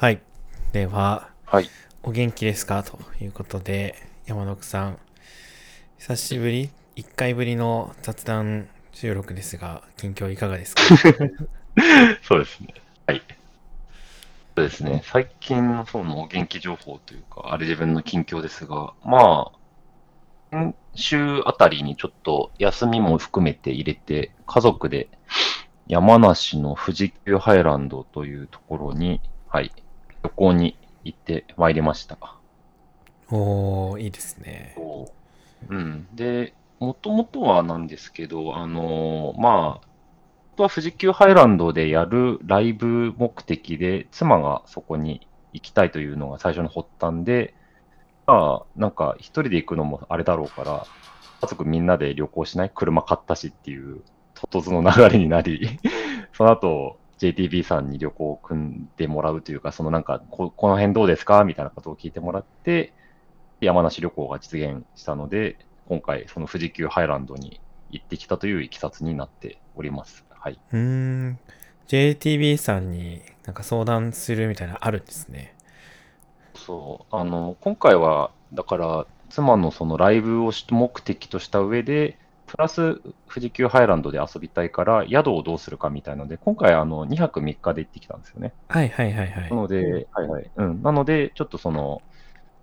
はい。では、はい。お元気ですか？ということで、山野さん、久しぶり ?1 回ぶりの雑談収録ですが、近況いかがですか？そうですね。はい。そうですね。最近のそのお元気情報というか、あれ自分の近況ですが、まあ、今週あたりにちょっと休みも含めて入れて、家族で山梨の富士急ハイランドというところに、はい、旅行に行ってまいりました。おー、いいですね。うん。で、もともとはなんですけど、あのーまあ、本当は富士急ハイランドでやるライブ目的で、妻がそこに行きたいというのが最初の発端で、まあ、なんか一人で行くのもあれだろうから、家族みんなで旅行しない？車買ったしっていう、ととの流れになり、その後、JTB さんに旅行を組んでもらうというか、そのなんかこ、この辺どうですかみたいなことを聞いてもらって、山梨旅行が実現したので、今回、その富士急ハイランドに行ってきたといういきさつになっております。はい。うーん、JTB さんになんか相談するみたいなのあるんですね。そう。あの、今回は、だから、妻のそのライブをし目的とした上で、プラス富士急ハイランドで遊びたいから、宿をどうするかみたいので、今回、あの、2泊3日で行ってきたんですよね。はいはいはいはいな。ので、はいはい。うん。なので、ちょっとその、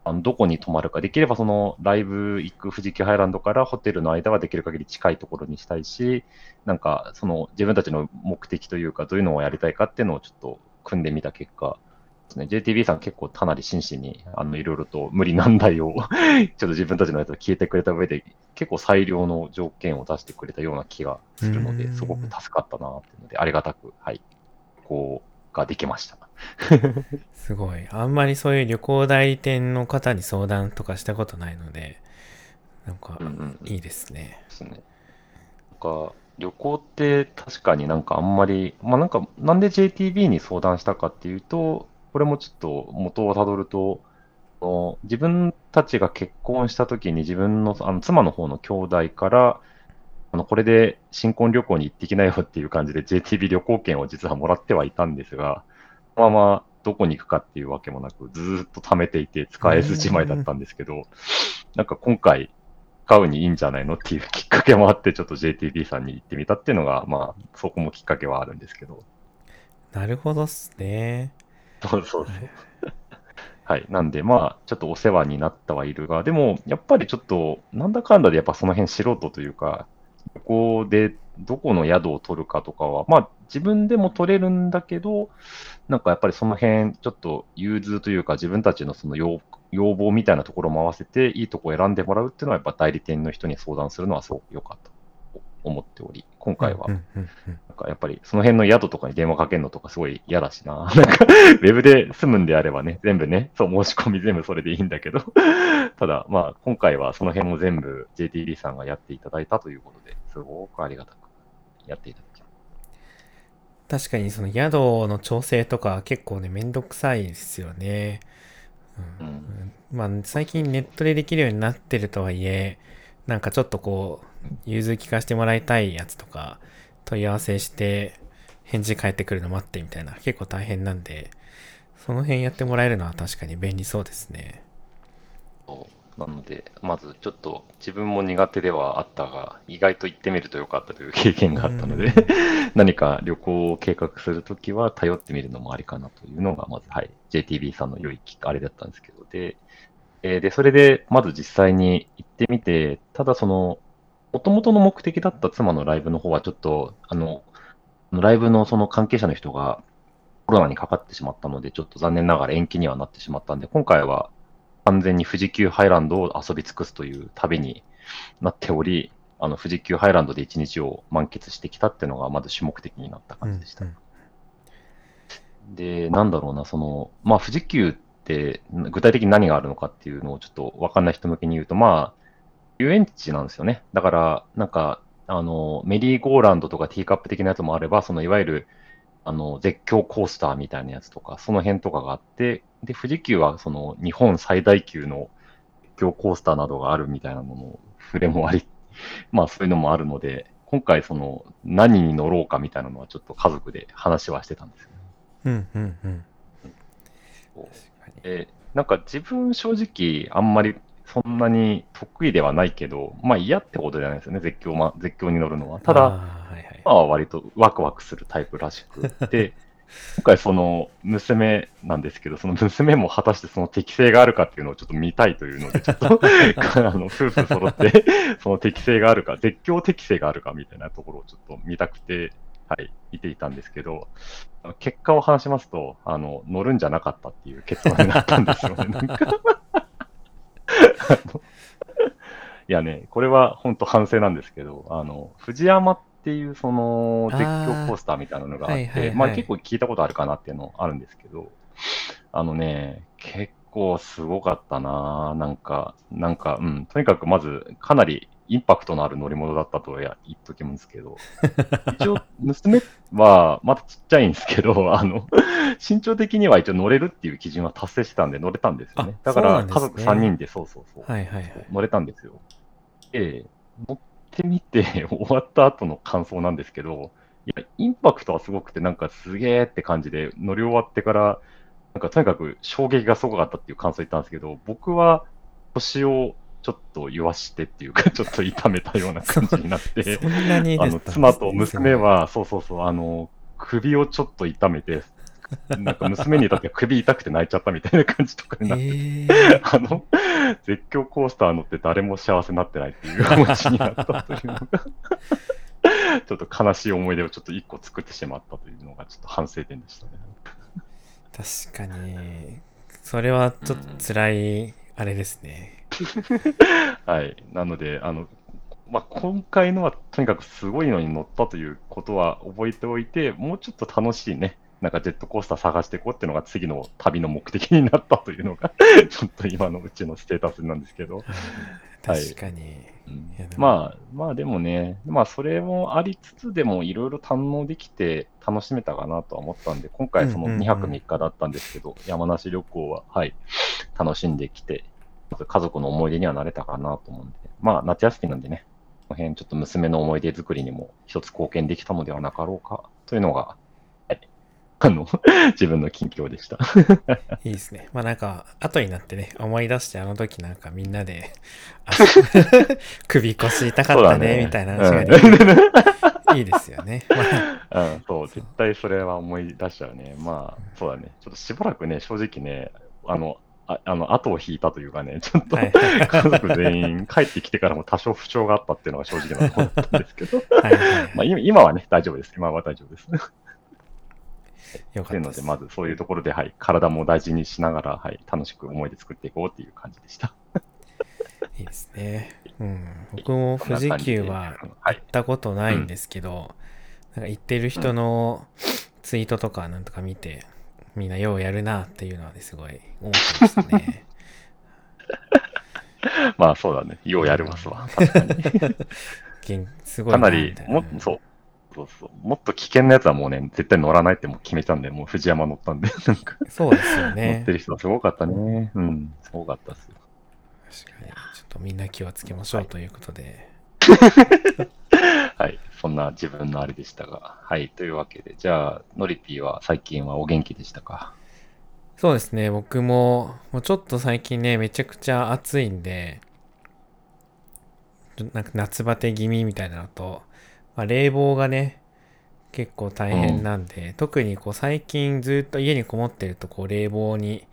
あのどこに泊まるか、できればそのライブ行く富士急ハイランドからホテルの間はできる限り近いところにしたいし、なんかその自分たちの目的というか、どういうのをやりたいかっていうのをちょっと組んでみた結果、ですね、JTB さん結構かなり真摯に、あの、いろいろと無理難題を ちょっと自分たちのやつを聞いてくれた上で、結構最良の条件を出してくれたような気がするので、うんすごく助かったなっていうので、ありがたく、はい、こうができました。すごい。あんまりそういう旅行代理店の方に相談とかしたことないので、なんかうんうんうんいいですね。ですね。なんか、旅行って確かになんかあんまり、まあなんか、なんで JTB に相談したかっていうと、これもちょっと元をたどると、自分たちが結婚した時に自分のあの妻の方の兄弟から、あのこれで新婚旅行に行ってきなよっていう感じで JTB 旅行券を実はもらってはいたんですが、そのままどこに行くかっていうわけもなく、ずーっと貯めていて使えずじまいだったんですけど、なんか今回、買うにいいんじゃないのっていうきっかけもあって、ちょっと JTB さんに行ってみたっていうのが、まあ、そこもきっかけはあるんですけど。なるほどっすね。そうそう。はい。なんで、まあ、ちょっとお世話になったはいるが、でも、やっぱりちょっと、なんだかんだでやっぱその辺素人というか、ここでどこの宿を取るかとかは、まあ、自分でも取れるんだけど、なんかやっぱりその辺、ちょっと融通というか、自分たちのその要要望みたいなところも合わせて、いいとこ選んでもらうっていうのは、やっぱ代理店の人に相談するのはすごく良かったと思っており、今回は。なんかやっぱりその辺の宿とかに電話かけるのとかすごい嫌だしな。なんか、ウェブで済むんであればね、全部ね、そう、申し込み全部それでいいんだけど、ただ、まあ、今回はその辺も全部 JTB さんがやっていただいたということで、すごくありがたくやっていただきま確かにその宿の調整とか結構ね、めんどくさいですよね。うん。うん。まあ最近ネットでできるようになってるとはいえ、なんかちょっとこう、融通聞かせてもらいたいやつとか問い合わせして返事返ってくるの待ってみたいな結構大変なんで、その辺やってもらえるのは確かに便利そうですね。なので、まずちょっと自分も苦手ではあったが、意外と行ってみるとよかったという経験があったので、何か旅行を計画するときは頼ってみるのもありかなというのが、まず、はい、JTB さんの良いきっかあれだったんですけど、で、えーで、それで、まず実際に行ってみて、ただその、元々の目的だった妻のライブの方はちょっと、あの、ライブのその関係者の人がコロナにかかってしまったので、ちょっと残念ながら延期にはなってしまったんで、今回は完全に富士急ハイランドを遊び尽くすという旅になっており、あの富士急ハイランドで一日を満喫してきたっていうのがまず主目的になった感じでした。うんうんで、なんだろうな、その、まあ富士急具体的に何があるのかっていうのをちょっとわかんない人向けに言うと、まあ、遊園地なんですよね。だから、なんか、あの、メリーゴーランドとかティーカップ的なやつもあれば、そのいわゆる、あの、絶叫コースターみたいなやつとか、その辺とかがあって、で、富士急はその日本最大級の絶叫コースターなどがあるみたいなのの触れもあり、まあそういうのもあるので、今回その何に乗ろうかみたいなのはちょっと家族で話はしてたんですよね。うんうんうん。えなんか自分正直あんまりそんなに得意ではないけど、まあ嫌ってことじゃないですよね、絶叫,、ま、絶叫に乗るのは。ただ、はいはい。まあ割とワクワクするタイプらしくて、今回その娘なんですけど、その娘も果たしてその適性があるかっていうのをちょっと見たいというので、ちょっと あの夫婦揃って、その適性があるか、絶叫適性があるかみたいなところをちょっと見たくて、はい、見ていたんですけど、結果を話しますと、あの、乗るんじゃなかったっていう結論になったんですよね、なんか。いやね、これは本当反省なんですけど、あの、藤山っていうその絶叫コースターみたいなのがあって、あーはいはいはい。まあ結構聞いたことあるかなっていうのあるんですけど、あのね、結構すごかったななんか、なんか、うん、とにかくまずかなりインパクトのある乗り物だったとは言っときますけど、一応娘はまだちっちゃいんですけど、あの、身長的には一応乗れるっていう基準は達成してたんで乗れたんですよね。あだから家族3人でそうそうそう。はいはいはい。乗れたんですよ。で、乗ってみて 終わった後の感想なんですけど、いや、インパクトはすごくて、なんかすげーって感じで、乗り終わってから、なんかとにかく衝撃がすごかったっていう感想言ったんですけど、僕は腰をちょっと言わしてっていうか、ちょっと痛めたような感じになって、あの妻と娘、は、そうそうそう、あの、首をちょっと痛めて、なんか娘に至っては首痛くて泣いちゃったみたいな感じとかになってえー、あの、絶叫コースター乗って誰も幸せになってないっていう気持ちになったというのが、ちょっと悲しい思い出をちょっと一個作ってしまったというのがちょっと反省点でしたね。確かに、それはちょっと辛い、あれですね。はい。なので、あの、まあ、今回のはとにかくすごいのに乗ったということは覚えておいて、もうちょっと楽しいね、なんかジェットコースター探していこうっていうのが次の旅の目的になったというのが、ちょっと今のうちのステータスなんですけど。確かに。うんいやでもまあ、まあでもね、まあそれもありつつでもいろいろ堪能できて楽しめたかなとは思ったんで、今回そのうんうんうん2泊3日だったんですけど、山梨旅行は、はい、楽しんできて、家族の思い出にはなれたかなと思うんで、まあ夏休みなんでね、この辺ちょっと娘の思い出作りにも一つ貢献できたのではなかろうかというのが、はい、あの、自分の近況でした。いいですね。まあなんか、後になってね、思い出してあの時なんかみんなで、あ 首腰痛かったね、みたいな話ができるいいですよね。まあうん、そう、絶対それは思い出しちゃうね。まあ、そうだね。ちょっとしばらくね、正直ね、あの、ああの後を引いたというかね、ちょっと、はい家族全員帰ってきてからも多少不調があったっていうのが正直なところだったんですけど、はいはいはいまあ今今はね、大丈夫です。今は大丈夫です。よかったのですまずそういうところで、はい、体も大事にしながら、はい、楽しく思い出作っていこうっていう感じでした。いいですね。うん。僕も富士急は行はいったことないんですけど、なんか行ってる人のツイートとかなんとか見て、みんなようやるなっていうのはね、すごい思ってましたね。まあそうだね。ようやるますわ。確かすごいかなりもそう。そうそう。もっと危険なやつはもうね、絶対乗らないってもう決めたんで、もう藤山乗ったんで、なんか、そうですよ乗ねって。る人はすごかったね。うん、すごかったっすよ。確かに。ちょっとみんな気をつけましょうということで。はい。そんな自分のあれでしたが。はい。というわけで、じゃあ、ノリピーは最近はお元気でしたか？そうですね、僕も、もうちょっと最近ね、めちゃくちゃ暑いんで、なんか夏バテ気味みたいなのと、まあ、冷房がね、結構大変なんで、特にこう最近ずっと家にこもってると、こう冷房に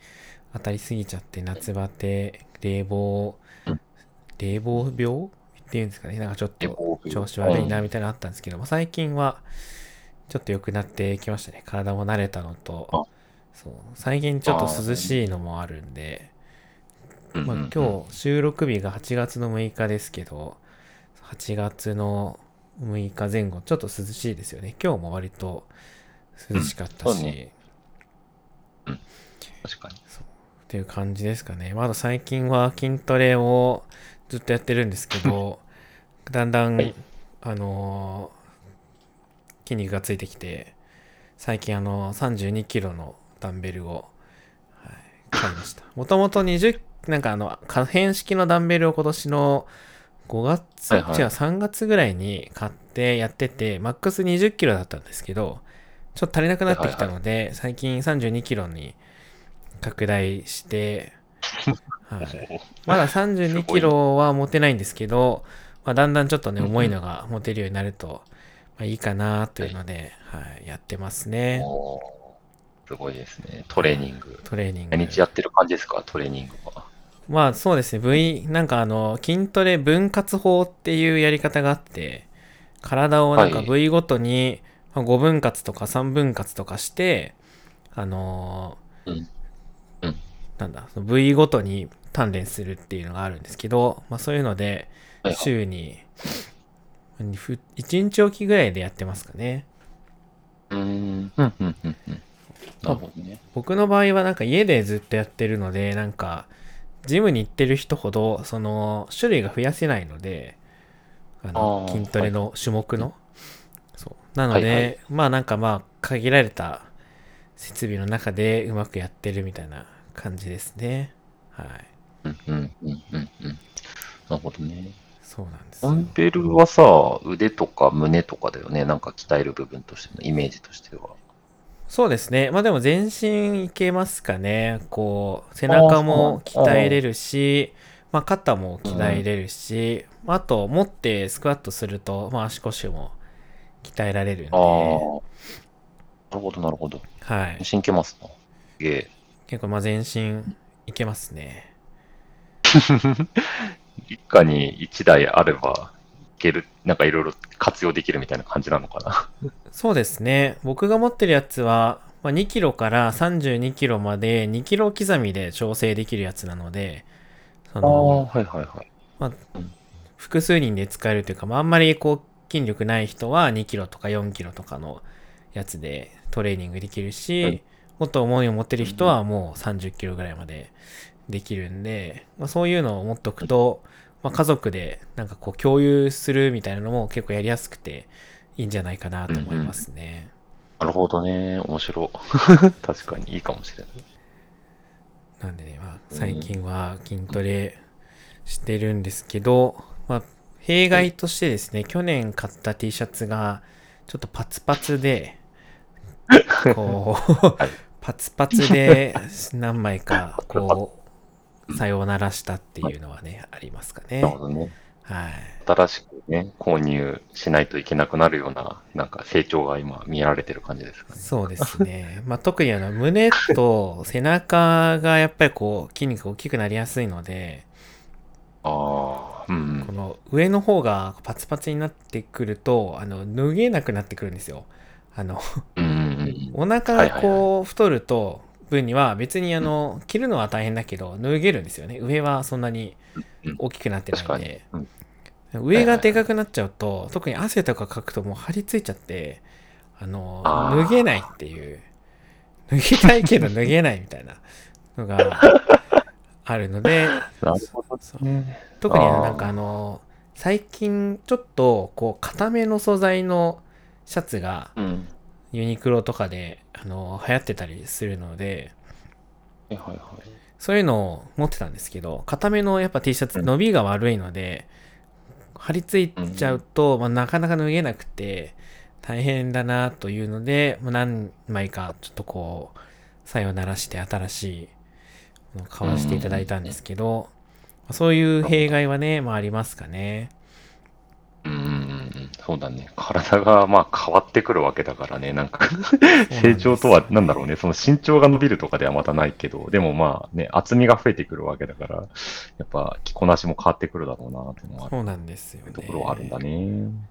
当たりすぎちゃって、夏バテ、冷房うん、冷房病っていうんですかね、なんかちょっと調子悪いなみたいなのあったんですけど、まあ、最近はちょっと良くなってきましたね。体も慣れたのとあ、そう。最近ちょっと涼しいのもあるんで、まあ、今日収録日が8月の6日ですけど、8月の6日前後、ちょっと涼しいですよね。今日も割と涼しかったし、うんそうね。確かに。っていう感じですかね。まだ最近は筋トレをずっとやってるんですけど、だんだん、はい。あのー筋肉がついてきて、最近あの32キロのダンベルを、はい、買いました。もともと20、なんかあの、可変式のダンベルを今年の5月、はいはい。違う、3月ぐらいに買ってやってて、マックス20キロだったんですけど、ちょっと足りなくなってきたので、最近32キロに拡大して、はい、まだ32キロは持てないんですけど、まあ、だんだんちょっとね、重いのが持てるようになると、まあ、いいかなというので、はい、やってますね。すごいですね。トレーニング。トレーニング。毎日やってる感じですか、トレーニングは。まあそうですね、V、なんかあの、筋トレ分割法っていうやり方があって、体をなんかはい V ごとにまあ5分割とか3分割とかして、あのーうんうんなんだ、その V ごとに鍛錬するっていうのがあるんですけど、まあそういうので、はいはい週に1日おきぐらいでやってますかね。うーん。うん、うん、うん、うん。なるほどね。僕の場合はなんか家でずっとやってるので、なんか、ジムに行ってる人ほど、その、種類が増やせないので、あの、筋トレの種目の。そう。なので、はいはいまあなんかまあ、限られた設備の中でうまくやってるみたいな感じですね。はい。うん、うん、うん、うん。うんなるほどね。そうなんですダ。ンベルはさ、腕とか胸とかだよね。なんか鍛える部分としてのイメージとしては。そうですね。まあでも全身いけますかね。こう、背中も鍛えれるし、まあ肩も鍛えれるし、まああと持ってスクワットすると、まあ足腰も鍛えられるんで、ああ。はなるほど、なるほど。い。全身いけますな。結構まあ全身いけますね。一家に一台あれば、いける、なんかいろいろ活用できるみたいな感じなのかな。そうですね。僕が持ってるやつは、まあ、2キロから32キロまで2キロ刻みで調整できるやつなので、その、はいはいはい。複数人で使えるというか、まあ、あんまりこう筋力ない人は2キロとか4キロとかのやつでトレーニングできるし、うんもっと重いを持ってる人はもう30キロぐらいまでできるんで、まあ、そういうのを持っとくと、まあ、家族でなんかこう共有するみたいなのも結構やりやすくていいんじゃないかなと思いますね。なるほどね。面白。確かにいいかもしれない。なんでね、まあ、最近は筋トレしてるんですけど、まあ、弊害としてですね、去年買った T シャツがちょっとパツパツで、こう、はい パツパツで何枚か、こう、さようならしたっていうのはね、ありますかねなる。ほどね。はい。新しくね、購入しないといけなくなるような、なんか成長が今見られてる感じですかね。そうですね。まあ、特にあの、胸と背中がやっぱりこう、筋肉が大きくなりやすいので、ああ、うんこの上の方がパツパツになってくると、あの、脱げなくなってくるんですよ。あの、うん。お腹がこう、太ると、分には別にあの、着るのは大変だけど、脱げるんですよね。上はそんなにうん大きくなってないんで。。うん上がでかくなっちゃうと、特に汗とかかくともう張り付いちゃって、あの、脱げないっていう、脱ぎたいけど脱げないみたいなのがあるので、ね。特になんかあの、最近ちょっとこう、固めの素材のシャツがうん。ユニクロとかで、あの、流行ってたりするので、はいはいはい。そういうのを持ってたんですけど、固めのやっぱ T シャツ伸びが悪いので、張り付いちゃうと、まあ、なかなか脱げなくて大変だなというので、まあ、何枚かちょっとこう、さよならして新しいものを買わせていただいたんですけど、そういう弊害はね、まあありますかね。うん。そうだね。体がまあ変わってくるわけだからね。なんか成長とはなんだろうね。その身長が伸びるとかではまたないけど、でもまあね、厚みが増えてくるわけだから、やっぱ着こなしも変わってくるだろうなっていうのはそうなんですよね。ところはあるんだね。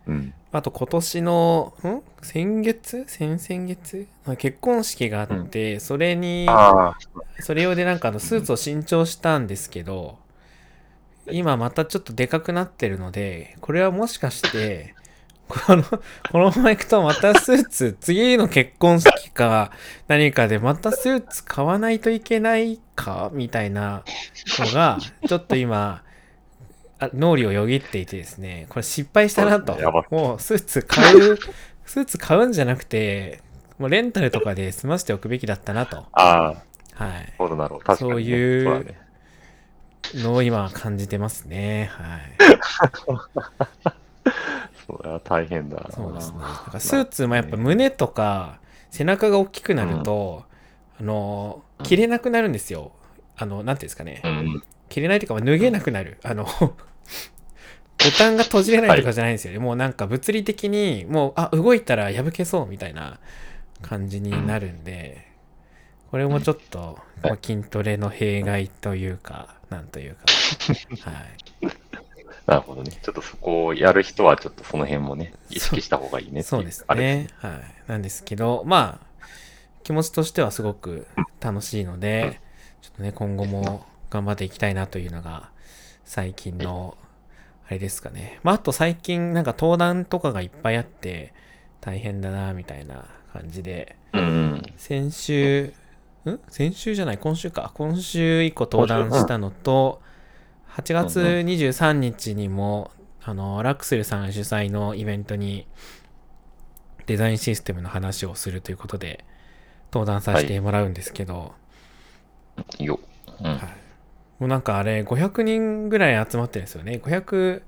うん。あと今年の、ん？先月？先々月？まあ結婚式があって、それに、それ用でなんかあのスーツを新調したんですけど、今またちょっとでかくなってるので、これはもしかして、この、このまま行くとまたスーツ、次の結婚式か何かでまたスーツ買わないといけないかみたいなのが、ちょっと今、あ脳裏をよぎっていてですね、これ失敗したなと。もうスーツ買う、スーツ買うんじゃなくて、もうレンタルとかで済ませておくべきだったなと。ああ、はい。そうだろう。確かに、ね。そういう。のを今感じてますね。はい。そ大変だな。そうですね。だからスーツもやっぱ胸とか背中が大きくなると、あの、着れなくなるんですよ。あの、なんていうんですかねう。ん。着れないというか、脱げなくなる。あの、ボタンが閉じれないとかじゃないんですよね。もうなんか物理的に、もう、あ、動いたら破けそうみたいな感じになるんで、これもちょっと、まあ、筋トレの弊害というか、なんというか、はい。なるほどね。ちょっとそこをやる人は、ちょっとその辺もね、意識した方がいいねそうですね。はい。なんですけど、まあ、気持ちとしてはすごく楽しいので、ちょっとね、今後も頑張っていきたいなというのが、最近の、あれですかね。まあ、あと最近、なんか登壇とかがいっぱいあって、大変だな、みたいな感じで。先週、ん？先週じゃない、今週か。今週以降登壇したのと、8月23日にも、あの、ラクスルさん主催のイベントに、デザインシステムの話をするということで、登壇させてもらうんですけど、いいよ。うん。はい。もうなんかあれ、500人ぐらい集まってるんですよね。500、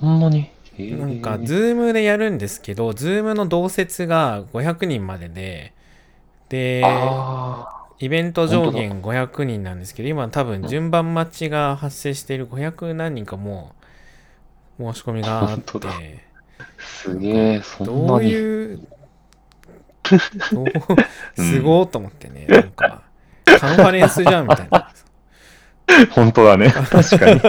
そんなに？なんか、 Zoom でやるんですけど、 Zoom の同接が500人までで、で、あイベント上限500人なんですけど、今多分順番待ちが発生している500何人かもう申し込みがあって、あ、すげえ、そんどうなに。いう、どう すごーと思ってね、なんか、カンファレンスじゃんみたいな。本当だね。確かに。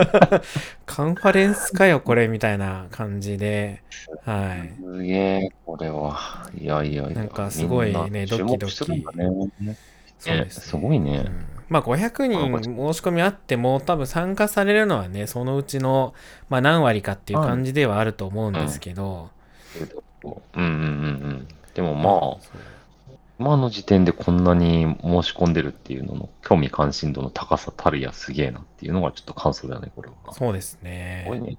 カンファレンスかよ、これみたいな感じで、はい。すげえ、これは。いやいやいや。なんかすごいねドキドキね。そうです、ね。すごいねうんまあ500人申し込みあっても多分参加されるのはね、そのうちの、まあ、何割かっていう感じではあると思うんですけど、うんうんうんうん。でもまあ、今の時点でこんなに申し込んでるっていうのの興味関心度の高さたるやすげえなっていうのがちょっと感想だよね、これは。すそうですごいね。ね。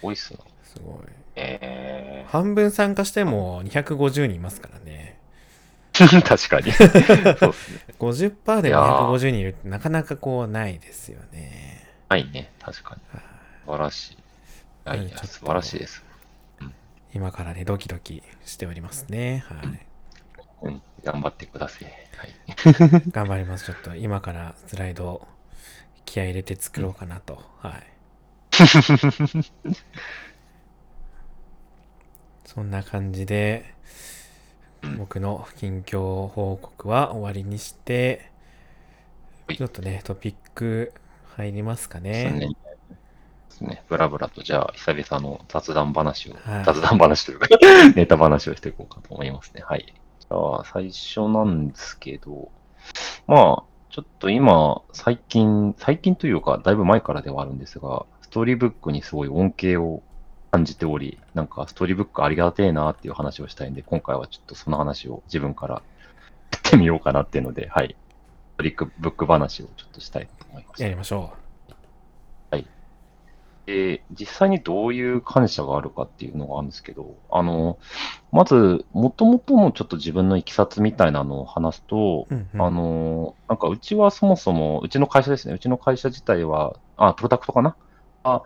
多いっすな。すごい。え半分参加しても250人いますからね。ー、確かに。そうっすね。50%でいやー250人いるってなかなかこうないですよね。はいね、確かに。はい素晴らしい。いやい素晴らしいです。今からね、ドキドキしておりますね。はい。うん、頑張ってください。はい。頑張ります。ちょっと今からスライド気合い入れて作ろうかなと。はい。そんな感じで、僕の近況報告は終わりにして、はいちょっとね、トピック入りますかね。ですね。ブラブラと、じゃあ、久々の雑談話を、はい雑談話というか、ネタ話をしていこうかと思いますね。はい。じゃあ、最初なんですけど、まあ、ちょっと今、最近、最近というか、だいぶ前からではあるんですが、ストーリーブックにすごい恩恵を感じており、なんかストーリーブックありがてえなっていう話をしたいんで、今回はちょっとその話を自分からやってみようかなっていうので、はい。ストーリーブック話をちょっとしたいと思います。やりましょで、実際にどういう感謝があるかっていうのがあるんですけど、あの、まず、もともとのちょっと自分のいきさつみたいなのを話すと、う。うんうんあの、なんかうちはそもそも、うちの会社ですね、うちの会社自体は、あ、プロダクトかな？あ、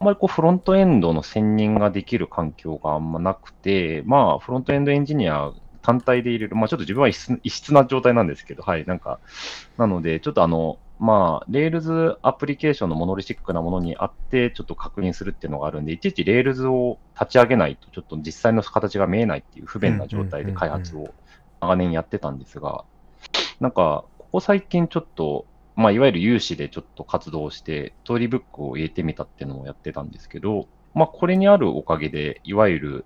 あんまりこうフロントエンドの専任ができる環境があんまなくて、まあ、フロントエンドエンジニア単体で入れる、まあちょっと自分は異質異質な状態なんですけど、はい、なんか、なので、ちょっとあの、まあ、Rails アプリケーションのモノリシックなものにあって、ちょっと確認するっていうのがあるんで、いちいち Rails を立ち上げないと、ちょっと実際の形が見えないっていう不便な状態で開発を長年やってたんですが、なんか、ここ最近ちょっと、まあ、いわゆる有志でちょっと活動して、ストーリーブックを入れてみたっていうのをやってたんですけど、まあ、これにあるおかげで、いわゆる、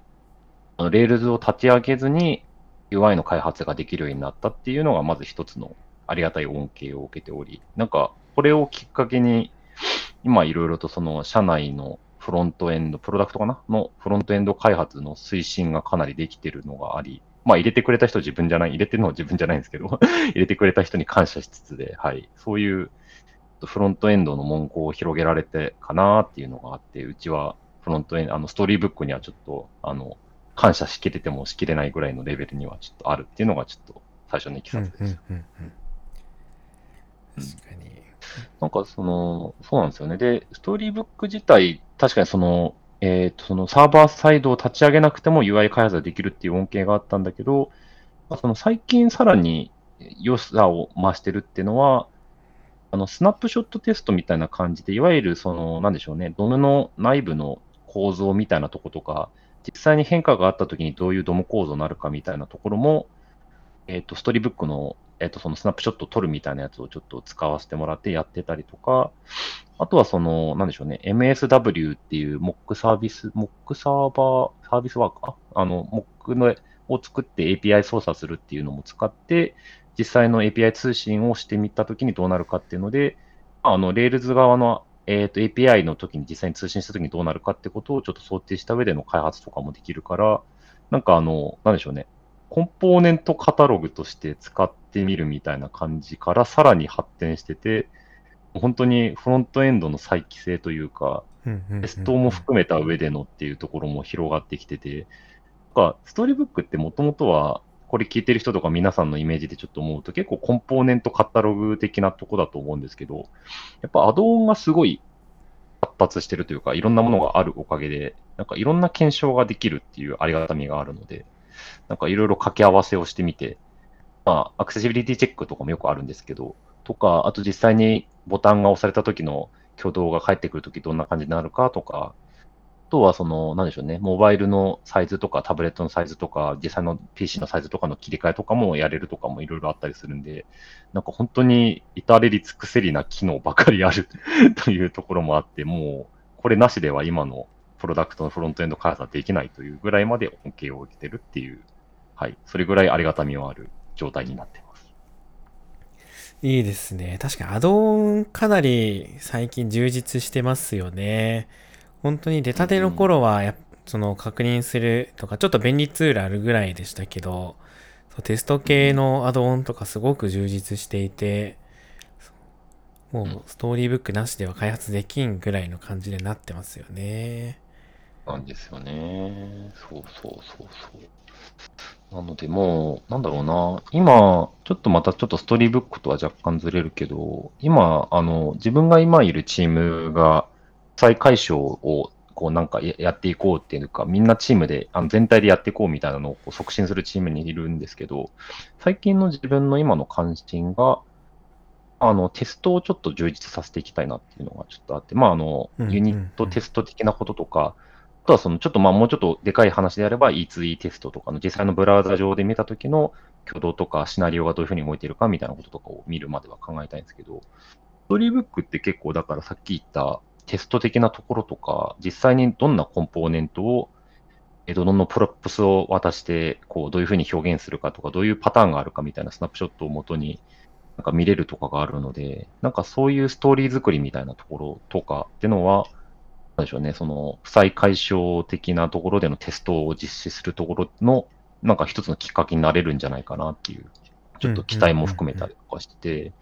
あの Rails を立ち上げずに UI の開発ができるようになったっていうのが、まず一つのありがたい恩恵を受けており、なんか、これをきっかけに、今いろいろとその社内のフロントエンド、プロダクトかなのフロントエンド開発の推進がかなりできてるのがあり、まあ入れてくれた人自分じゃない、入れてるのは自分じゃないんですけど、入れてくれた人に感謝しつつで、はい、そういうフロントエンドの文言を広げられてかなっていうのがあって、うちはフロントエンド、あのストーリーブックにはちょっと、あの、感謝しきれてもしきれないぐらいのレベルにはちょっとあるっていうのがちょっと最初のいきうんさつです。うんうんうん確かに。なんかその、そうなんですよね。で、ストーリーブック自体、確かにその、えっ、と、そのサーバーサイドを立ち上げなくても UI 開発ができるっていう恩恵があったんだけど、まあ。その最近さらに良さを増してるっていうのは、あの、スナップショットテストみたいな感じで、いわゆるその、なんでしょうね、ドムの内部の構造みたいなとことか、実際に変化があったときにどういうドム構造になるかみたいなところも、えっ、と、ストーリーブックの、えっ、と、そのスナップショットを撮るみたいなやつをちょっと使わせてもらってやってたりとか、あとはその、なんでしょうね、MSW っていう Mock サービス、Mock サーバー、サービスワーカー？あの、Mock のを作って API 操作するっていうのも使って、実際の API 通信をしてみたときにどうなるかっていうので、あの、Rails 側の、えー、と API の時に実際に通信したときにどうなるかってことをちょっと想定した上での開発とかもできるから、なんかあの、なんでしょうね、コンポーネントカタログとして使ってみるみたいな感じからさらに発展してて、本当にフロントエンドの再帰性というか、テストも含めた上でのっていうところも広がってきてて、か、ストーリーブックってもともとは、これ聞いてる人とか皆さんのイメージでちょっと思うと結構コンポーネントカタログ的なとこだと思うんですけど、やっぱアドオンがすごい発達してるというか、いろんなものがあるおかげで、なんかいろんな検証ができるっていうありがたみがあるので、なんかいろいろ掛け合わせをしてみて、まあ、アクセシビリティチェックとかもよくあるんですけど、とか、あと実際にボタンが押された時の挙動が返ってくるときどんな感じになるかとか、あとは、その、なんでしょうね、モバイルのサイズとか、タブレットのサイズとか、実際の PC のサイズとかの切り替えとかもやれるとかもいろいろあったりするんで、なんか本当に至れり尽くせりな機能ばかりある というところもあって、もう、これなしでは今のプロダクトのフロントエンド開発はできないというぐらいまで恩恵を受けてるっていう、はい、それぐらいありがたみはある状態になってます。いいですね。確かにアドオンかなり最近充実してますよね。本当に出たての頃はや、その確認するとか、ちょっと便利ツールあるぐらいでしたけど、テスト系のアドオンとかすごく充実していて、もうストーリーブックなしでは開発できんぐらいの感じでなってますよね。なんですよね。そうそうそうそう。なのでもう、なんだろうな、今、ちょっとまたちょっとストーリーブックとは若干ずれるけど、今、あの、自分が今いるチームが、再解消をこうなんかやっていこうっていうか、みんなチームで、あの全体でやっていこうみたいなのを促進するチームにいるんですけど、最近の自分の今の関心が、あの、テストをちょっと充実させていきたいなっていうのがちょっとあって、まあ、あの、ユニットテスト的なこととか、あとはその、ちょっとまあ、もうちょっとでかい話であれば E2E テストとかの実際のブラウザ上で見た時の挙動とかシナリオがどういうふうに動いてるかみたいなこととかを見るまでは考えたいんですけど、 Storybook って結構だからさっき言ったテスト的なところとか、実際にどんなコンポーネントを、えどの props を渡して、こう、どういうふうに表現するかとか、どういうパターンがあるかみたいなスナップショットをもとに、なんか見れるとかがあるので、なんかそういうストーリー作りみたいなところとかっていうのは、なんでしょうね、その、負債解消的なところでのテストを実施するところの、なんか一つのきっかけになれるんじゃないかなっていうちょっと期待も含めたりとかしてて、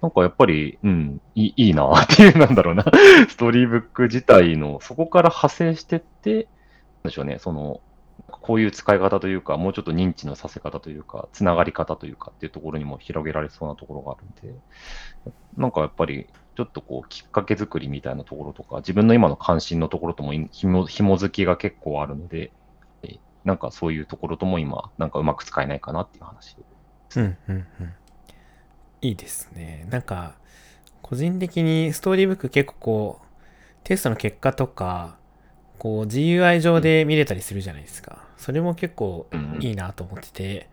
なんかやっぱり、うん、いいいなっていう、なんだろうな、ストーリーブック自体の、そこから派生してって、なんでしょうね、その、こういう使い方というか、もうちょっと認知のさせ方というか、つながり方というかっていうところにも広げられそうなところがあるんで、なんかやっぱり、ちょっとこう、きっかけ作りみたいなところとか、自分の今の関心のところともひも紐づきが結構あるので、なんかそういうところとも今、なんかうまく使えないかなっていう話うんうんうん。いいですね。なんか、個人的にストーリーブック結構こう、テストの結果とか、こう GUI 上で見れたりするじゃないですか。それも結構いいなと思ってて、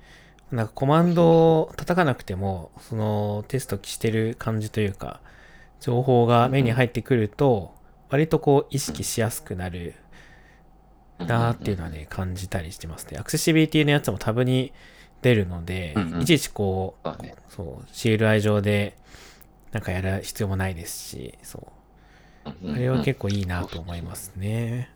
なんかコマンドを叩かなくても、そのテストしてる感じというか、情報が目に入ってくると、割とこう意識しやすくなるなーっていうのはね、感じたりしてますね。アクセシビリティのやつもタブに出るので、いちいちこう、そう、CLI 上でなんかやる必要もないですし、そう。あれは結構いいなと思いますね。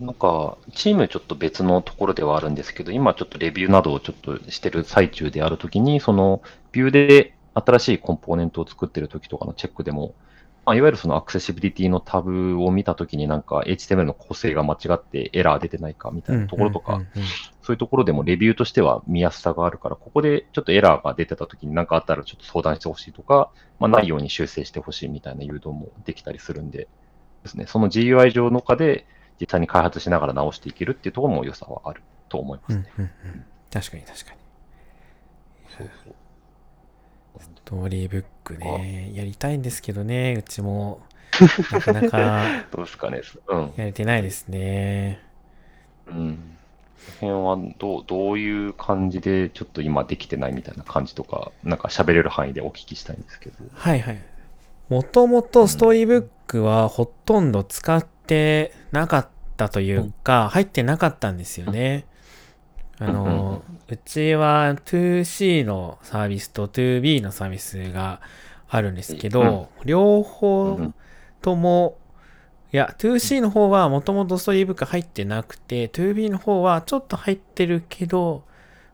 なんか、チームちょっと別のところではあるんですけど、今ちょっとレビューなどをちょっとしてる最中であるときに、その、ビューで新しいコンポーネントを作ってるときとかのチェックでも、まあ、いわゆるそのアクセシビリティのタブを見たときになんか HTML の構成が間違ってエラー出てないかみたいなところとか、そういうところでもレビューとしては見やすさがあるから、ここでちょっとエラーが出てたときに何かあったらちょっと相談してほしいとか、まあ、ないように修正してほしいみたいな誘導もできたりするんで、ですね、その GUI 上の中で実際に開発しながら直していけるっていうところも良さはあると思いますね。うんうんうん、確かに確かに。そうそう。ストーリーブックね。やりたいんですけどね、うちも。なかなかどうですかね。うん。やれてないですね。うん。この辺はどう、どういう感じでちょっと今できてないみたいな感じとか、なんか喋れる範囲でお聞きしたいんですけど。はいはい。もともとストーリーブックはほとんど使ってなかったというか、入ってなかったんですよね。あうんうんうんの、うちは 2C のサービスと 2B のサービスがあるんですけど、両方うんとも、いや、2C の方はもともとストーリーブック入ってなくて、2B の方はちょっと入ってるけど、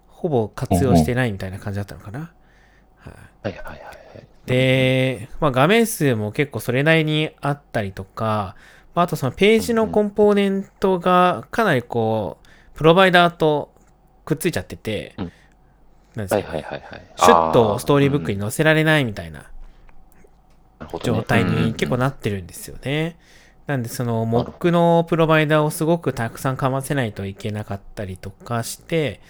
ほぼ活用してないみたいな感じだったのかな。はいはいはい。で、まあ、画面数も結構それなりにあったりとか、まあ、あとそのページのコンポーネントがかなりこう、プロバイダーとくっついちゃってて、うん。なんですかはいはいはいはい。シュッとストーリーブックにに載せられないみたいな状態に結構なってるんですよね。なんでそのモックのプロバイダーをすごくたくさんかませないといけなかったりとかして、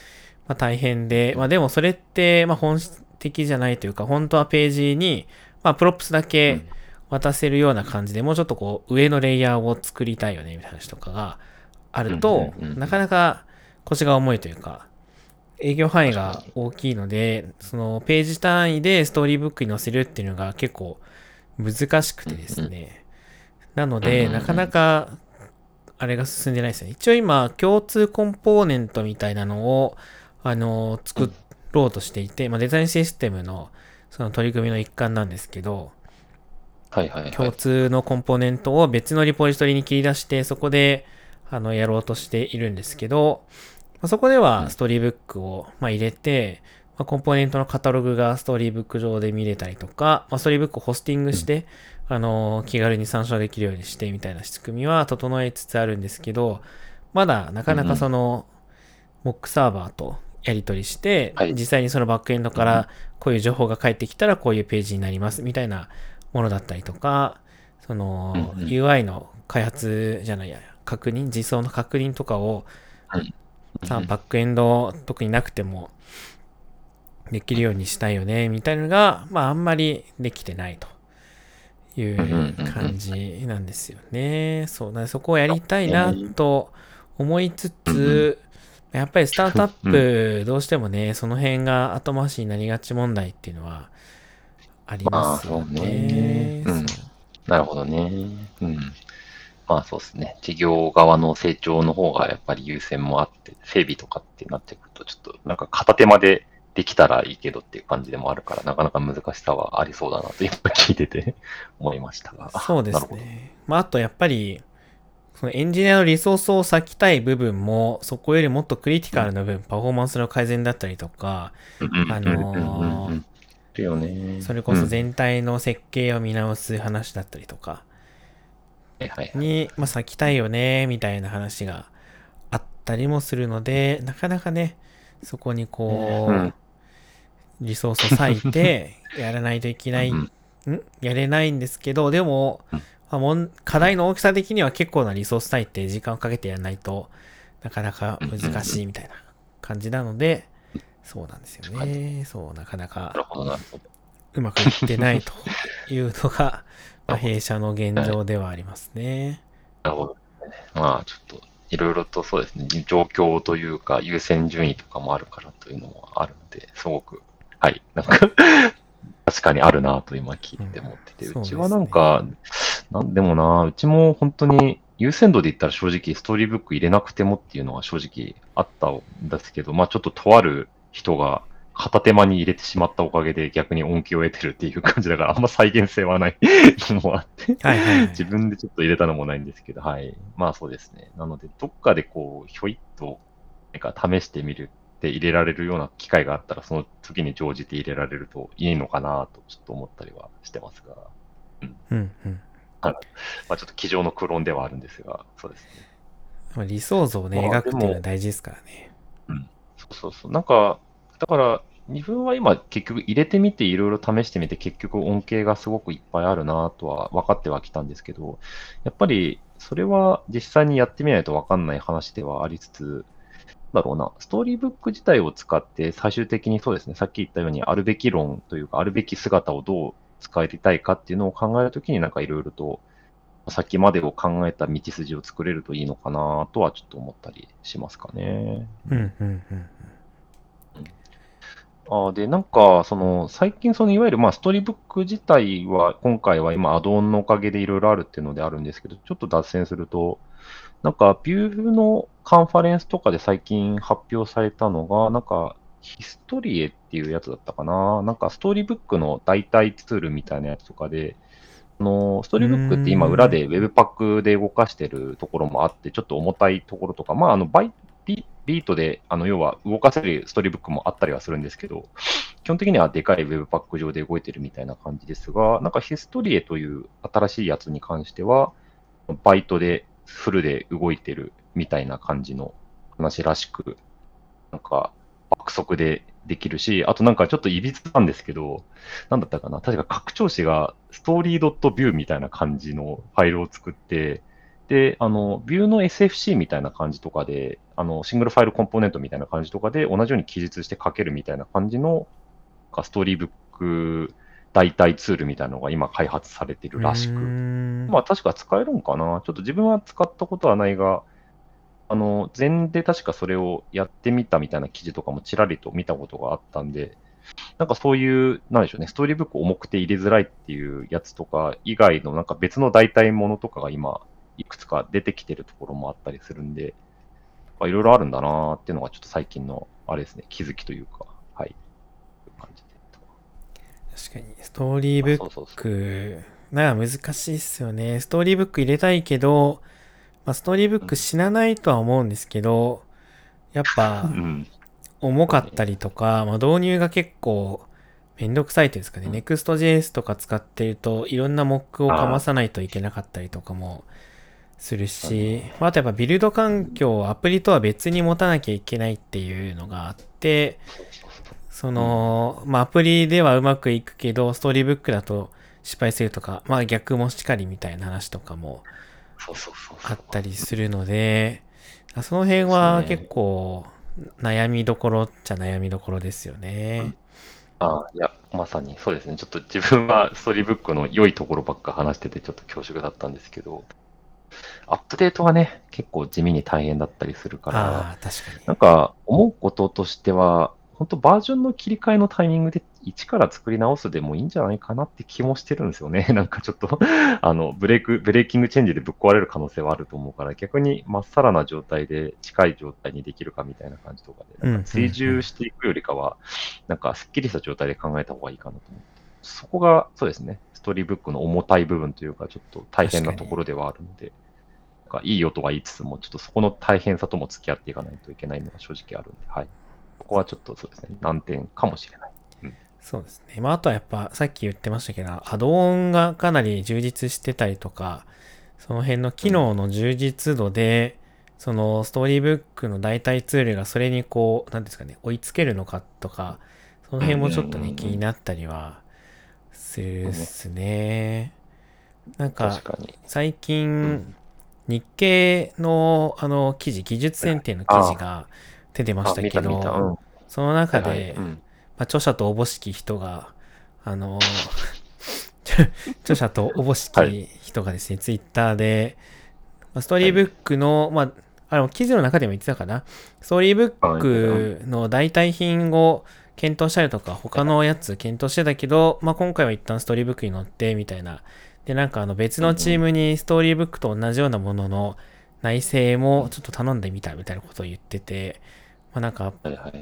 まあ、大変で、まあでもそれってまあ本質的じゃないというか、本当はページにまあ props だけ渡せるような感じで、もうちょっとこう上のレイヤーを作りたいよねみたいな話とかがあるとなかなか腰が重いというか、影響範囲が大きいので、そのページ単位で Storybook に載せるっていうのが結構難しくてですね。なので、なかなかあれが進んでないですね。一応今、共通コンポーネントみたいなのを、あの、作ろうとしていて、まあ、デザインシステムのその取り組みの一環なんですけど、はいはいはい。共通のコンポーネントを別のリポジトリに切り出して、そこで、あの、やろうとしているんですけど、まあそこではストーリーブックを、まあ、入れて、まあ、コンポーネントのカタログがストーリーブック上で見れたりとか、まあ、ストーリーブックをホスティングして、あの、気軽に参照できるようにしてみたいな仕組みは整えつつあるんですけど、まだなかなかその、モックサーバーとやり取りして、はい。実際にそのバックエンドからこういう情報が返ってきたらこういうページになりますみたいなものだったりとか、その UI の開発じゃないや、確認、実装の確認とかを、さバックエンド特になくてもできるようにしたいよね、みたいなのが、まああんまりできてないという感じなんですよね。そう、だからそこをやりたいなと思いつつ、やっぱりスタートアップ、どうしてもね、その辺が後回しになりがち問題っていうのはありますよまあそうねね。うんなるほどね。うん。まあそうですね。事業側の成長の方がやっぱり優先もあって、整備とかってなってくると、ちょっとなんか片手までできたらいいけどっていう感じでもあるから、なかなか難しさはありそうだなと今聞いてて 思いましたが。そうですね。まあ、あとやっぱり、そのエンジニアのリソースを割きたい部分も、そこよりもっとクリティカルな部分、パフォーマンスの改善だったりとか、あのー。それこそうん全体の設計を見直す話だったりとかに、まあ、割きたいよね、みたいな話があったりもするので、なかなかね、そこにこうん。う、リソースを割いて、やらないといけないうんん。やれないんですけど、でも、うん。まあもん課題の大きさ的には結構なリソース割いて時間をかけてやらないとなかなか難しいみたいな感じなので、そうなんですよね。そう、なかなか。うまくいってないというのが、まあ、弊社の現状ではありますね。なるほど。まあ、ちょっと、いろいろとそうですね、状況というか、優先順位とかもあるからというのもあるので、すごく、はい、なんか、確かにあるなと今聞いて思ってて、うん。うちはなんか、なんでもな、うちも本当に優先度で言ったら正直ストーリーブック入れなくてもっていうのは正直あったんですけど、まあちょっととある人が片手間に入れてしまったおかげで逆に恩恵を得てるっていう感じだから、あんま再現性はない のもあって。はいはい、はい。自分でちょっと入れたのもないんですけど、はい。まあそうですね。なので、どっかでこう、ひょいっと、なんか試してみるって入れられるような機会があったら、その時に乗じて入れられるといいのかなと、ちょっと思ったりはしてますが、うんうん。まあちょっと机上のクローンではあるんですが、そうですね。まあ理想像をね、まあ描くっていうのは大事ですからね。そうそうそう。なんか、だから、自分は今結局入れてみていろいろ試してみて結局恩恵がすごくいっぱいあるなとは分かってはきたんですけど、やっぱりそれは実際にやってみないと分かんない話ではありつつ、だろうな、ストーリーブック自体を使って最終的にそうですね、さっき言ったようにあるべき論というか、あるべき姿をどう使いたいかっていうのを考えるときになんかいろいろと先までを考えた道筋を作れるといいのかなとはちょっと思ったりしますかね。うんうんうんあで、なんか、その、最近、その、いわゆる、まあ、ストーリーブック自体は、今回は今、アドオンのおかげでいろいろあるっていうのであるんですけど、ちょっと脱線すると、なんか、ビューのカンファレンスとかで最近発表されたのが、なんか、ヒストリエっていうやつだったかな。なんか、ストーリーブックの代替ツールみたいなやつとかで、あの、ストーリーブックって今裏で Webpack で動かしてるところもあって、ちょっと重たいところとか、まあ、あの、バイビートで、あの、要は動かせるストーリーブックもあったりはするんですけど、基本的にはでかい Webpack 上で動いてるみたいな感じですが、なんかヒストリエという新しいやつに関しては、バイトでフルで動いてるみたいな感じの話らしく、なんか爆速でできるし、あとなんかちょっといびつなんですけど、なんだったかな確か拡張子がストーリー .view みたいな感じのファイルを作って、で、あの、ビューの SFC みたいな感じとかで、あの、シングルファイルコンポーネントみたいな感じとかで、同じように記述して書けるみたいな感じの、ストーリーブック代替ツールみたいなのが今開発されてるらしく。まあ確か使えるんかなちょっと自分は使ったことはないが、あの、前で確かそれをやってみたみたいな記事とかもちらりと見たことがあったんで、なんかそういう、なんでしょうね、ストーリーブック重くて入れづらいっていうやつとか以外のなんか別の代替ものとかが今いくつか出てきてるところもあったりするんで、いろいろあるんだなっていうのがちょっと最近の、あれですね、気づきというか、はい。感じで確かに、ストーリーブック、な難しいっすよね。ストーリーブック入れたいけど、まあ、ストーリーブック死なないとは思うんですけど、やっぱ、重かったりとか、まあ、導入が結構めんどくさいというんですかね、Next.js とか使ってるといろんなモックをかまさないといけなかったりとかもするし、あとやっぱビルド環境をアプリとは別に持たなきゃいけないっていうのがあって、その、まあアプリではうまくいくけど、ストーリーブックだと失敗するとか、まあ逆もしかりみたいな話とかもあったりするので、その辺は結構悩みどころっちゃ悩みどころですよね。ああ、いや、まさにそうですね。ちょっと自分はストーリーブックの良いところばっか話しててちょっと恐縮だったんですけど、アップデートはね、結構地味に大変だったりするから、なんか思うこととしては、本当バージョンの切り替えのタイミングで一から作り直すでもいいんじゃないかなって気もしてるんですよね。なんかちょっとあの、ブレイク、ブレーキングチェンジでぶっ壊れる可能性はあると思うから、逆にまっさらな状態で近い状態にできるかみたいな感じとかで、なんか追従していくよりかは、なんかすっきりした状態で考えた方がいいかなと思って。そこが、そうですね、ストーリーブックの重たい部分というか、ちょっと大変なところではあるので。かいいよとは言いつつも、ちょっとそこの大変さとも付き合っていかないといけないのが正直あるんで、はい。ここはちょっとそうですね、難点かもしれない。うん、そうですね。まあ、あとはやっぱ、さっき言ってましたけど、アドオンがかなり充実してたりとか、その辺の機能の充実度で、うん、そのストーリーブックの代替ツールがそれにこう、なんですかね、追いつけるのかとか、その辺もちょっとね、気になったりはするっすね。なんか、最近、日経のあの記事、技術選定の記事が出てましたけど、うん、その中で、はいはい。うん、まあ、著者とおぼしき人が、あの、著者とおぼしき人がですね、はい、ツイッターで、まあ、ストーリーブックの、まあ、あの、記事の中でも言ってたかな、ストーリーブックの代替品を検討したりとか、他のやつ検討してたけど、まあ、今回は一旦ストーリーブックに乗って、みたいなで、なんかあの別のチームにストーリーブックと同じようなものの内製もちょっと頼んでみたみたいなことを言ってて、まあなんか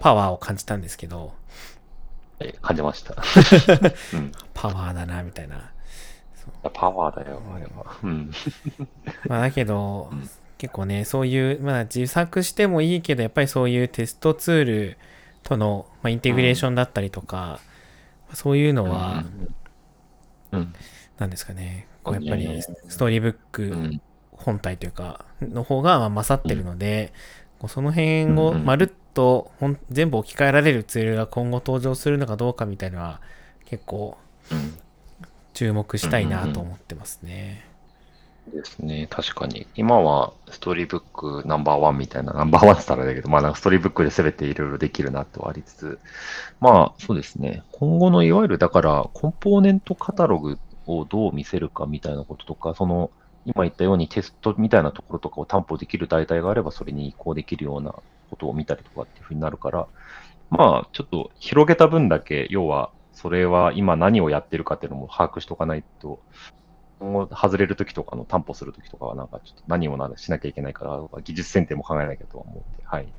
パワーを感じたんですけど。感じました。パワーだな、みたいな。パワーだよ、あれは。うん。まあだけど、結構ね、そういう、まあ自作してもいいけど、やっぱりそういうテストツールとの、まあ、インテグレーションだったりとか、そういうのは、うん、なんですかね、こうやっぱりストーリーブック本体というか、の方が勝ってるので、うその辺をまるっと全部置き換えられるツールが今後登場するのかどうかみたいなのは結構注目したいなと思ってますね。ですね、確かに。今はストーリーブックナンバーワンみたいな、ナンバーワンって言ったらだけど、まあなんかストーリーブックで全ていろいろできるなとはありつつ、まあそうですね、今後のいわゆるだからコンポーネントカタログをどう見せるかみたいなこととか、その今言ったようにテストみたいなところとかを担保できる代替があればそれに移行できるようなことを見たりとかっていうふうになるから、まあちょっと広げた分だけ、要はそれは今何をやってるかっていうのも把握しておかないと、今後外れるときとかの担保するときとかは、なんかちょっと何をなしなきゃいけないから、技術選定も考えなきゃとは思うんで、はい。こ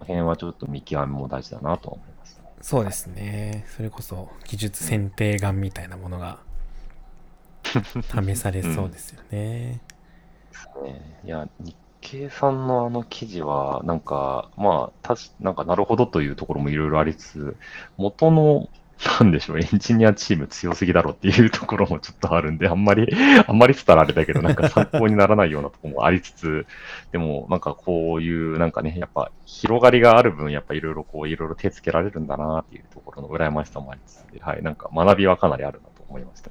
の辺はちょっと見極めも大事だなと思います、そうですね。それこそ技術選定眼みたいなものが試されそうですよね。うん、いや、日経さんのあの記事は、なんか、まあ、たし、なんかなるほどというところもいろいろありつつ、元のなんでしょう、エンジニアチーム強すぎだろっていうところもちょっとあるんで、あんまり、あんまりつったらあれだけど、なんか参考にならないようなところもありつつ、でもなんかこういう、なんかね、やっぱ広がりがある分、やっぱいろいろこう、いろいろ手つけられるんだなっていうところの羨ましさもありつつ、はい、なんか学びはかなりあるなと思いました。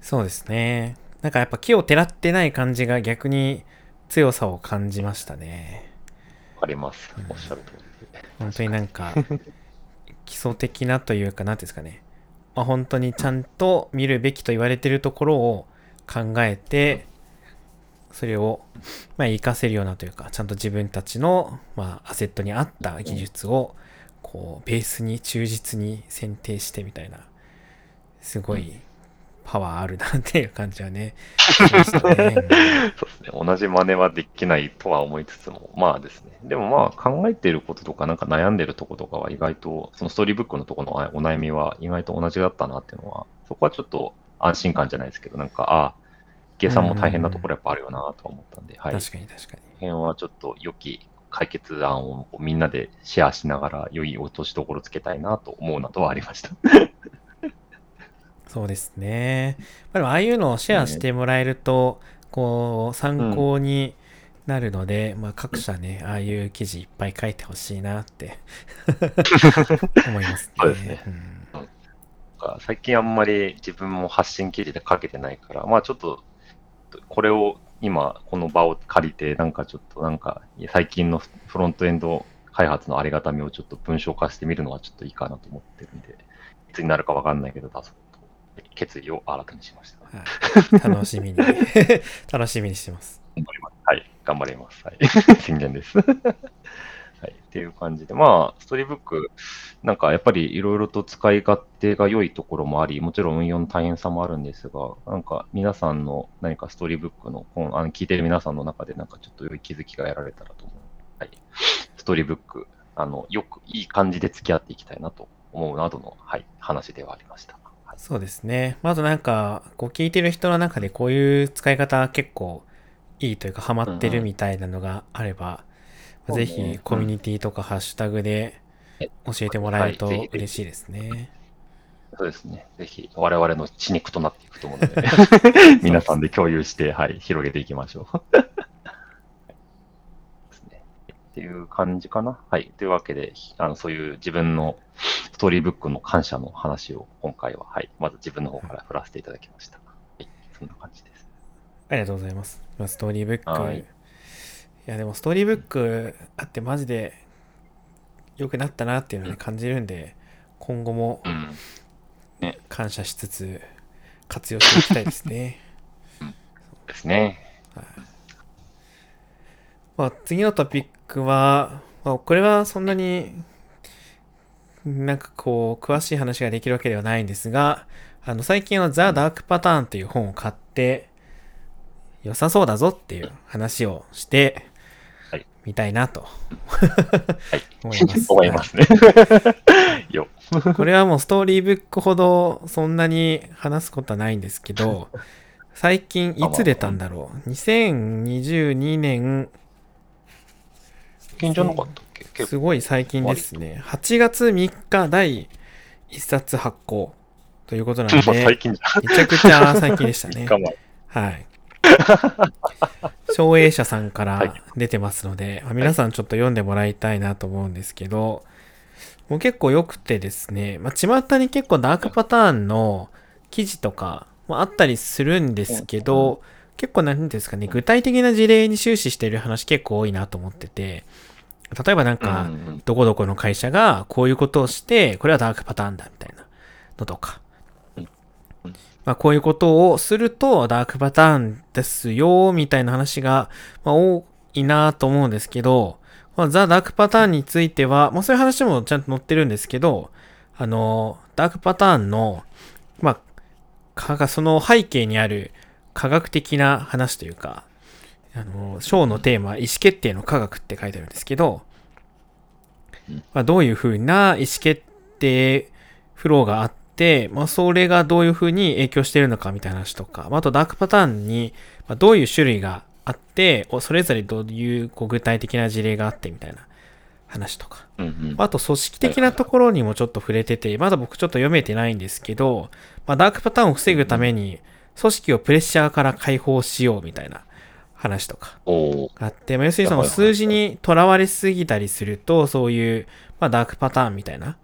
そうですね。なんかやっぱ木をてらってない感じが逆に強さを感じましたね。わかります。おっしゃる通り。本当になんか、基礎的なというか、なんていうんですかね。まあ、本当にちゃんと見るべきと言われてるところを考えて、それを、まあ、活かせるようなというか、ちゃんと自分たちの、まあ、アセットに合った技術を、こう、ベースに忠実に選定してみたいな、すごいパワーあるなっていう感じは ね。そうですね。同じ真似はできないとは思いつつも、まあですね。でもまあ考えていることとか、なんか悩んでるとことかは意外と、そのストーリーブックのところのお悩みは意外と同じだったなっていうのは、そこはちょっと安心感じゃないですけど、なんか、ああ、計算も大変なところやっぱあるよなとは思ったんで、はい。確かに確かに。辺はちょっと良き解決案をみんなでシェアしながら良い落としどころつけたいなと思うなとはありました。そうですね。まあ、でもああいうのをシェアしてもらえると、こう、参考になるので、うん、まあ各社ね、ああいう記事いっぱい書いてほしいなって 思いますね。そうですね。うん、最近あんまり自分も発信記事で書けてないから、まあちょっと、これを今、この場を借りて、なんかちょっとなんか、最近のフロントエンド開発のありがたみをちょっと文章化してみるのはちょっといいかなと思ってるんで、いつになるかわかんないけど、出そう決意を新たにしました。はい、楽しみに 楽しみにしてます。頑張ります。はい、頑張ります。はい、宣言です。はい、っていう感じで、まあ、ストーリーブック、なんかやっぱりいろいろと使い勝手が良いところもあり、もちろん運用の大変さもあるんですが、なんか皆さんの何かストーリーブックの本、あの聞いてる皆さんの中でなんかちょっと良い気づきが得られたらと思う。はい。ストーリーブック、あの、よくいい感じで付き合っていきたいなと思うなどの、はい、話ではありました。そうですね。まずなんか、こう聞いてる人の中でこういう使い方結構いいというかハマってるみたいなのがあれば、うんうん、ぜひコミュニティとかハッシュタグで教えてもらえると嬉しいですね。そうですね。ぜひ我々の血肉となっていくと思うので、皆さんで共有して、はい、広げていきましょう。っていう感じかな。はい。というわけで、あの、そういう自分のストーリーブックの感謝の話を今回は、はい。まず自分の方から振らせていただきました。はい。そんな感じです。ありがとうございます。ストーリーブック。はい、いや、でもストーリーブックあってマジで良くなったなっていうのを、ね、感じるんで、今後も感謝しつつ活用していきたいですね。ですね。はいまあ、次のトピックは、まあ、これはそんなになんかこう、詳しい話ができるわけではないんですが、あの、最近はザ・ダークパターンという本を買って、良さそうだぞっていう話をして、はい、みたいなと、はい、思います。思いますね。よ。これはもうストーリーブックほどそんなに話すことはないんですけど、最近いつ出たんだろう？2022年近じゃなかったっけ？すごい最近ですね。8月3日第1冊発行ということなんで、最近じゃめちゃくちゃ最近でしたね。はい。照英社さんから出てますので、はい、皆さんちょっと読んでもらいたいなと思うんですけど、もう結構良くてですね、まあ、巷に結構ダークパターンの記事とかもあったりするんですけど、結構なんていうんですかね、具体的な事例に終始してる話結構多いなと思ってて、例えばなんか、どこどこの会社がこういうことをして、これはダークパターンだみたいなのとか、まあこういうことをするとダークパターンですよ、みたいな話が、まあ、多いなと思うんですけど、まあ、ザ・ダークパターンについては、まあそういう話もちゃんと載ってるんですけど、あの、ダークパターンの、まあ、その背景にある科学的な話というか、あの、章のテーマ、意思決定の科学って書いてあるんですけど、まあ、どういうふうな意思決定フローがあって、まあ、それがどういうふうに影響しているのかみたいな話とか、あとダークパターンにどういう種類があって、それぞれどういうこう具体的な事例があってみたいな話とか。あと組織的なところにもちょっと触れてて、まだ僕ちょっと読めてないんですけど、まあ、ダークパターンを防ぐために、組織をプレッシャーから解放しようみたいな話とかがあって、まあ、要するにその数字にとらわれすぎたりすると、そういう、まあ、ダークパターンみたいな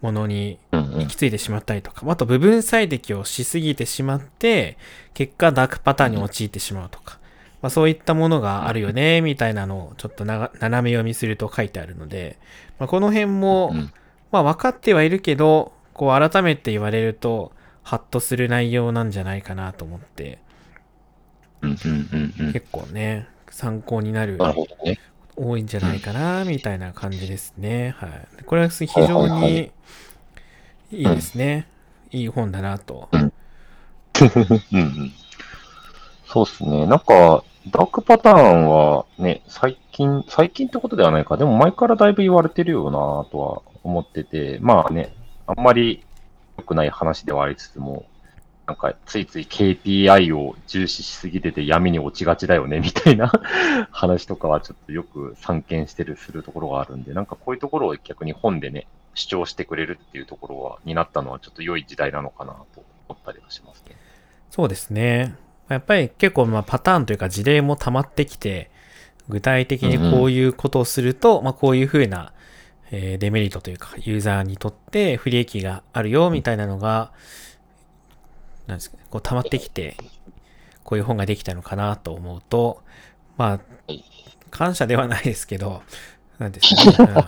ものに行き着いてしまったりとか、あと部分最適をしすぎてしまって、結果ダークパターンに陥ってしまうとか、まあ、そういったものがあるよね、みたいなのをちょっと斜め読みすると書いてあるので、まあ、この辺も、まあ分かってはいるけど、こう改めて言われると、ハッとする内容なんじゃないかなと思って、結構ね、参考になる、多いんじゃないかな、みたいな感じですね。はい。これは非常にいいですね。いい本だなと。そうっすね。なんか、ダークパターンはね、最近、最近ってことではないか。でも前からだいぶ言われてるよなとは思ってて、まあね、あんまり良くない話ではありつつも、なんかついつい KPI を重視しすぎてて闇に落ちがちだよねみたいな 話とかはちょっとよく散見してるするところがあるんで、なんかこういうところを逆に本でね、主張してくれるっていうところは、になったのはちょっと良い時代なのかなと思ったりはしますね。そうですね。やっぱり結構まあパターンというか事例も溜まってきて、具体的にこういうことをすると、うんうん、まあこういうふうなえー、デメリットというか、ユーザーにとって不利益があるよ、みたいなのが、なんですかね、こう溜まってきて、こういう本ができたのかなと思うと、まあ、感謝ではないですけど、なんですかね、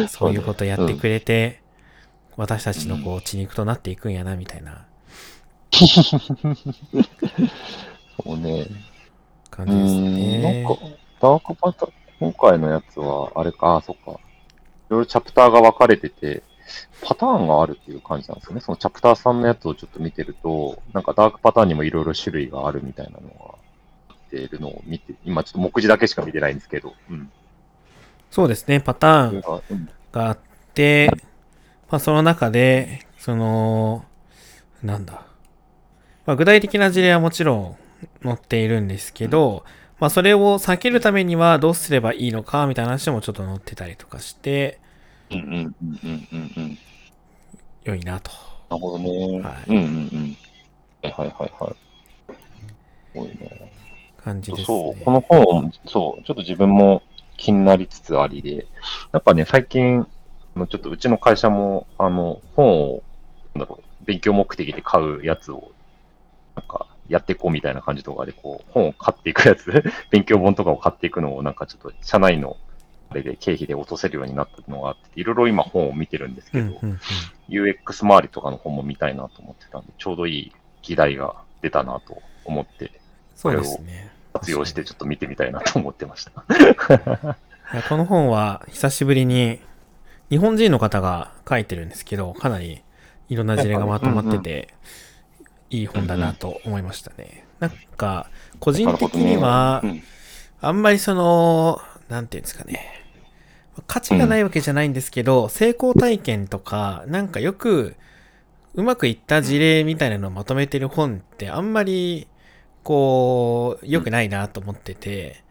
うん、そういうことやってくれて、私たちのこう血肉となっていくんやな、みたいな。そうね。感じですね。なんか、ダークパターン、今回のやつは、あれか、あ、そっか。ろいろチャプターが分かれてて、パターンがあるっていう感じなんですよね。そのチャプター3のやつをちょっと見てると、なんかダークパターンにもいろいろ種類があるみたいなのが、っているのを見て、今ちょっと目次だけしか見てないんですけど、うん。そうですね、パターンがあって、まあその中で、その、なんだ。まあ具体的な事例はもちろん載っているんですけど、うんまあそれを避けるためにはどうすればいいのかみたいな話もちょっと載ってたりとかして、うんうんうんうんうんうん。良いなと。なるほどね。はい。うんうんうん。はいはいはいはい。すごいね。感じですね。そう、この本、そう、ちょっと自分も気になりつつありで、やっぱね、最近、ちょっとうちの会社も、あの、本を、なんだろう、勉強目的で買うやつを、なんか、やっていこうみたいな感じとかで、こう、本を買っていくやつ、勉強本とかを買っていくのを、なんかちょっと、社内の、あれで経費で落とせるようになったのがあって、いろいろ今本を見てるんですけど、うんうんうん、UX 周りとかの本も見たいなと思ってたんで、ちょうどいい議題が出たなと思って、それを活用してちょっと見てみたいなと思ってました。この本は久しぶりに日本人の方が書いてるんですけど、かなりいろんな事例がまとまってて、いい本だなと思いましたね。なんか、個人的には、あんまりその、なんていうんですかね。価値がないわけじゃないんですけど、成功体験とか、なんかよく、うまくいった事例みたいなのをまとめてる本ってあんまり、こう、良くないなと思ってて、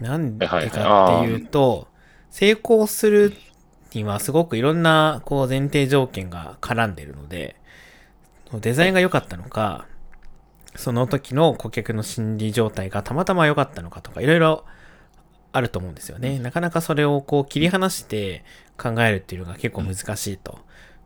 なんでかっていうと、成功するにはすごくいろんな、こう、前提条件が絡んでるので、デザインが良かったのか、その時の顧客の心理状態がたまたま良かったのかとか、いろいろあると思うんですよね。なかなかそれをこう切り離して考えるっていうのが結構難しいと。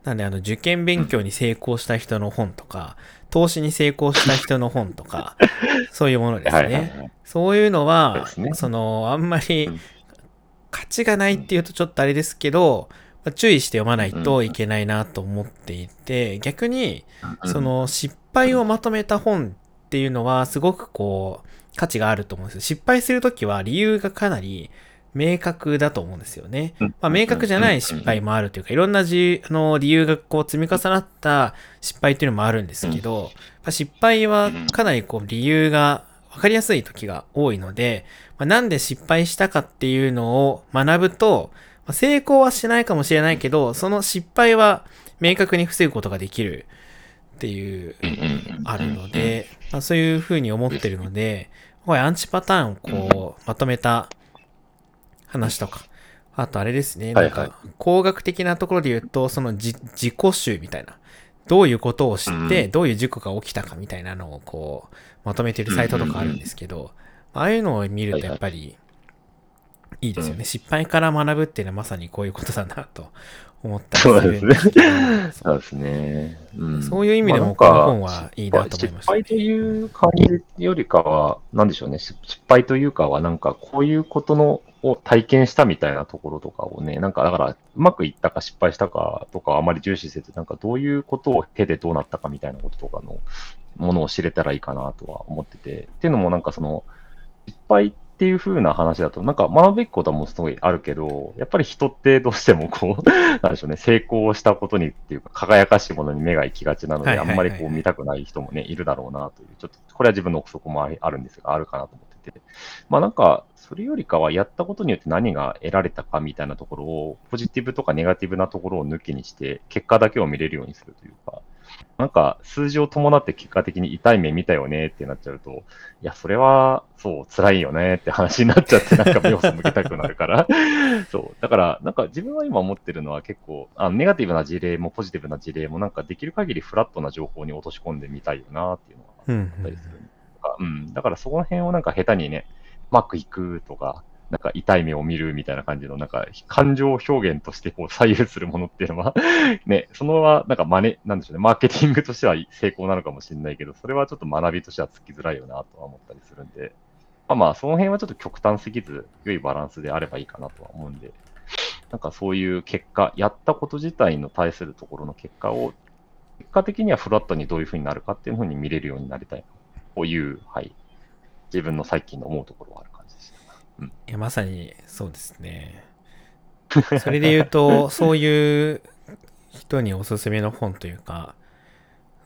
なんであの受験勉強に成功した人の本とか、投資に成功した人の本とか、そういうものですはいはいはね。い。そういうのはその、あんまりうん価値がないっていうとちょっとあれですけど、まあ注意して読まないといけないなと思っていて、逆に、その失敗をまとめた本っていうのはすごくこう価値があると思うんですよ。失敗するときは理由がかなり明確だと思うんですよね。うん、まあ明確じゃない失敗もあるというか、いろんなじあの理由がこう積み重なった失敗っていうのもあるんですけど、まあ失敗はかなりこう理由が分かりやすい時が多いので、まあ、なんで失敗したかっていうのを学ぶと、まあ成功はしないかもしれないけど、その失敗は明確に防ぐことができるっていうあるので、まあ、そういうふうに思ってるので、これアンチパターンをこう、まとめた話とか、あとあれですね、なんか、工学的なところで言うと、そのじ自己集みたいな、どういうことを知って、うん。どういう事故が起きたかみたいなのをこう、まとめてるサイトとかあるんですけど、ああいうのを見るとやっぱり、いいですよね。うん。失敗から学ぶっていうのはまさにこういうことだなと思ったそうですけど、そうですね。うん。そういう意味でもこの本はいいなと思いました、ね。失敗という感じよりかは、なんでしょうね、失失敗というかは、なんかこういうことのを体験したみたいなところとかをね、なんかだから、うまくいったか失敗したかとかはあまり重視せず、なんかどういうことを経てどうなったかみたいなこととかのものを知れたらいいかなとは思ってて、っていうのもなんかその、失敗っていう風な話だと、なんか学ぶべきことはもうすごいあるけど、やっぱり人ってどうしてもこう、なんでしょうね、成功したことにっていうか、輝かしいものに目が行きがちなので、あんまりこう見たくない人もね、いるだろうなという、ちょっと、これは自分の憶測もあるんですが、あるかなと思ってて。まあなんか、それよりかはやったことによって何が得られたかみたいなところを、ポジティブとかネガティブなところを抜きにして、結果だけを見れるようにするというか、なんか数字を伴って結果的に痛い目見たよねってなっちゃうと、いや、それは、そう、辛いよねって話になっちゃって、なんか目を背けたくなるから。そう。だから、なんか自分は今思ってるのは結構、あネガティブな事例もポジティブな事例もなんかできる限りフラットな情報に落とし込んでみたいよなっていうのはうんあったりする。とかうん。だからそこの辺をなんか下手にね、うまくいくとか、なんか痛い目を見るみたいな感じの、なんか感情表現としてこう左右するものっていうのは、ね、そのはなんか真似、なんでしょうね、マーケティングとしては成功なのかもしれないけど、それはちょっと学びとしてはつきづらいよなとは思ったりするんで、まあまあ、その辺はちょっと極端すぎず、良いバランスであればいいかなとは思うんで、なんかそういう結果、やったこと自体の対するところの結果を、結果的にはフラットにどういうふうになるかっていうふうに見れるようになりたいな、という、はい、自分の最近の思うところはある感じでした。いや、まさにそうですね。それで言うと、そういう人におすすめの本というか、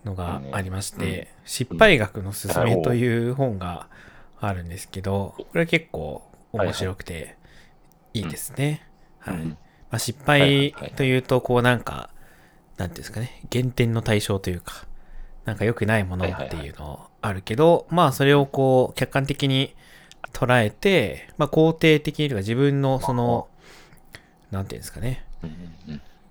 のがありまして、失敗学のすすめという本があるんですけど、これ結構面白くていい。ですね。はい。うん。まあ、失敗というと、こうなんか、なんていうんですかね、減点の対象というか、なんか良くないものっていうのあるけど、まあそれをこう客観的に捉えて、まあ肯定的にというか自分のその、なんていうんですかね、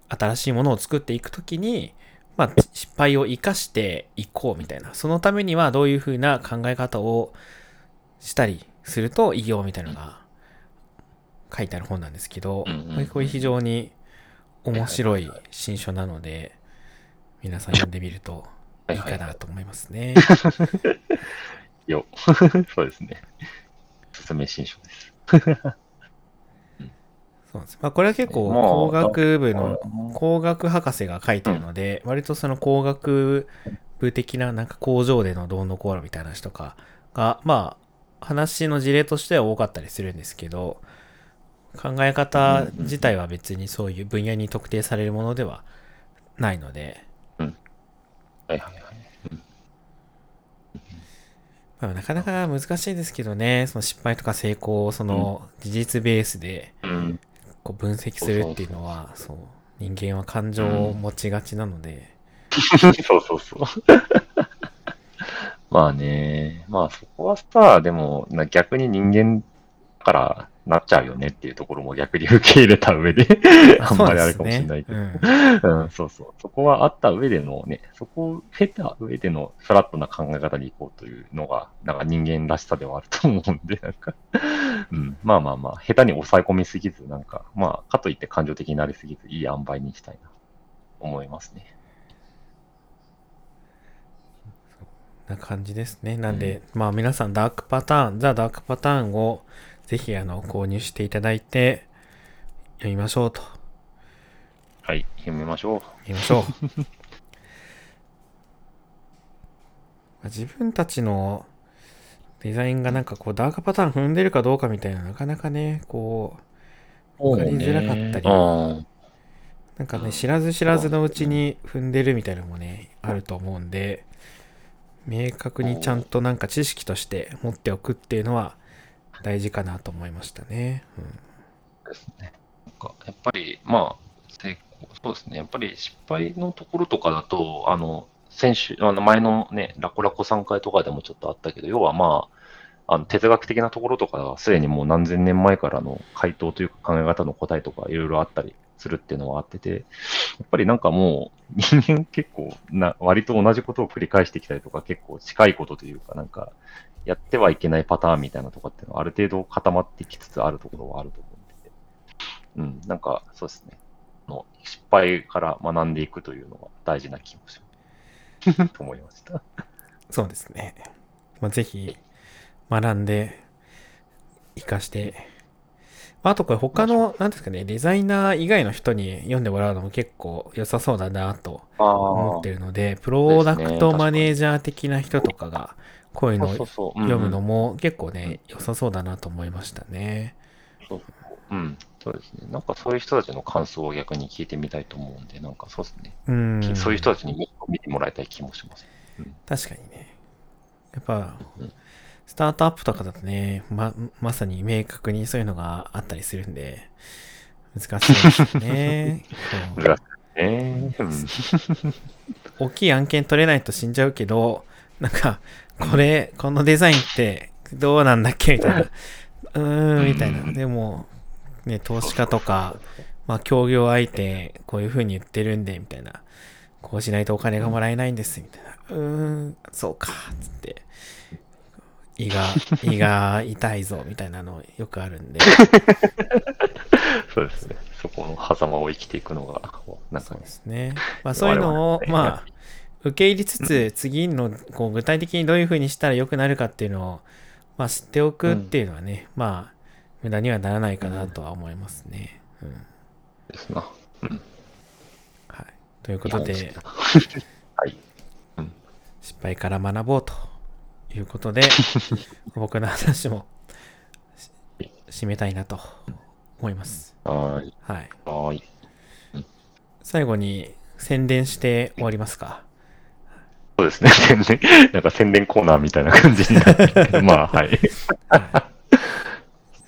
新しいものを作っていくときに、まあ失敗を生かしていこうみたいな、そのためにはどういうふうな考え方をしたりするといいよみたいなのが書いてある本なんですけど、これ非常に面白い新書なので、皆さん読んでみるといいかなと思いますね。よ。そうですね。新書です。そうです。まあこれは結構まあ工学部のうん工学博士が書いてるので、割とその工学部的ななんか工場でのどうのこうのみたいな話とかが、まあ話の事例としては多かったりするんですけど、考え方自体は別にそういう分野に特定されるものではないので、はいはいはい。まあ、なかなか難しいですけどね、その失敗とか成功をその事実ベースでうん。こう分析するっていうのは、そう、人間は感情を持ちがちなので、そうそうそう。まあね、まあそこはさ、でもな逆に人間からなっちゃうよねっていうところも逆に受け入れた上で、あんまりあれかもしれないけど。そうん、そうそう。そこはあった上でのね、そこを経た上でのフラットな考え方に行こうというのが、なんか人間らしさではあると思うんで、なんか、うん、まあまあまあ、下手に抑え込みすぎず、なんか、まあ、かといって感情的になりすぎず、いい塩梅にしたいな、思いますね。な感じですね。なんで、まあ皆さんダークパターン、ザ・ダークパターンをぜひあの購入していただいて読みましょうと。はい、読みましょう。読みましょう。まあ自分たちのデザインがなんかこうダークパターン踏んでるかどうかみたいななかなかね、こう、わかりづらかったり、うん。なんかね、知らず知らずのうちに踏んでるみたいなのもね、あると思うんで、明確にちゃんとなんか知識として持っておくっていうのは大事かなと思いましたね。うんですね。なんかやっぱり、まあ、成功そうですね。やっぱり失敗のところとかだと、あの、先週、あの前のね、ラコラコ3回とかでもちょっとあったけど、要はまあ、あの哲学的なところとかすでにもう何千年前からの回答というか考え方の答えとかいろいろあったりするっていうのはあってて、やっぱりなんかもう 人間結構な、割と同じことを繰り返してきたりとか結構近いことというかなんか、やってはいけないパターンみたいなとかっていうのはある程度固まってきつつあるところはあると思うんで、うん、なんかそうですね。の失敗から学んでいくというのは大事な気もします。と思いました。そうですね。まあ、ぜひ学んで活かして、まあ、あとこれ他の、なんですかね、デザイナー以外の人に読んでもらうのも結構良さそうだなと思ってるので、プロダクトマネージャー的な人とかがこういうのを読むのうんも結構ね、良さそうだなと思いましたね。そううん、そうですね。なんかそういう人たちの感想を逆に聞いてみたいと思うんで、なんかそうですね。うん。そういう人たちに見てもらいたい気もします。確かにね。やっぱうん、スタートアップとかだとね、ま、まさに明確にそういうのがあったりするんで、難しいですよね。難しいね。うん 大きい案件取れないと死んじゃうけど、なんか、これ、このデザインってどうなんだっけ？みたいな。うーん、みたいな。でも、ね、投資家とか、まあ、協業相手、こういう風に言ってるんで、みたいな。こうしないとお金がもらえないんです、みたいな。うーん、そうか、つって。胃が、胃が痛いぞ、みたいなのよくあるんで。そうですね。そこの狭間を生きていくのが、なんかねそうで、すね。まあそういうのを、まあ、受け入れつつ、次の、こう、具体的にどういうふうにしたら良くなるかっていうのを、まあ知っておくっていうのはね、まあ、無駄にはならないかなとは思いますね。うん。ですな。うん。はい。ということで、はい。失敗から学ぼうということで、僕の話もし締めたいなと思います。はーい。はい。最後に宣伝して終わりますか？そうですね。宣伝、なんか宣伝コーナーみたいな感じになってるけど、まあ、はい。はい、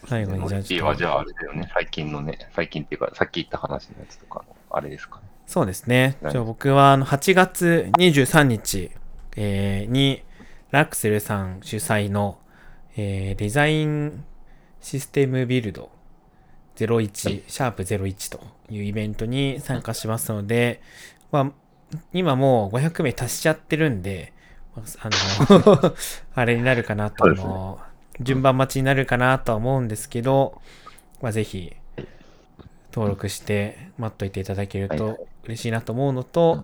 最後にじゃあいちょっといわじゃああれだよね。最近のね、最近っていうか、さっき言った話のやつとかの、あれですかね。そうですね。はいじゃあ僕はあの8月23日、えーにラクセルさん主催の、えーデザインシステムビルド01、シャープ01というイベントに参加しますので、まあ、今もう500名達しちゃってるんで、まああの、あれになるかなと、ねあの順番待ちになるかなとは思うんですけど、まあ、ぜひ登録して待っといていただけると嬉しいなと思うのと、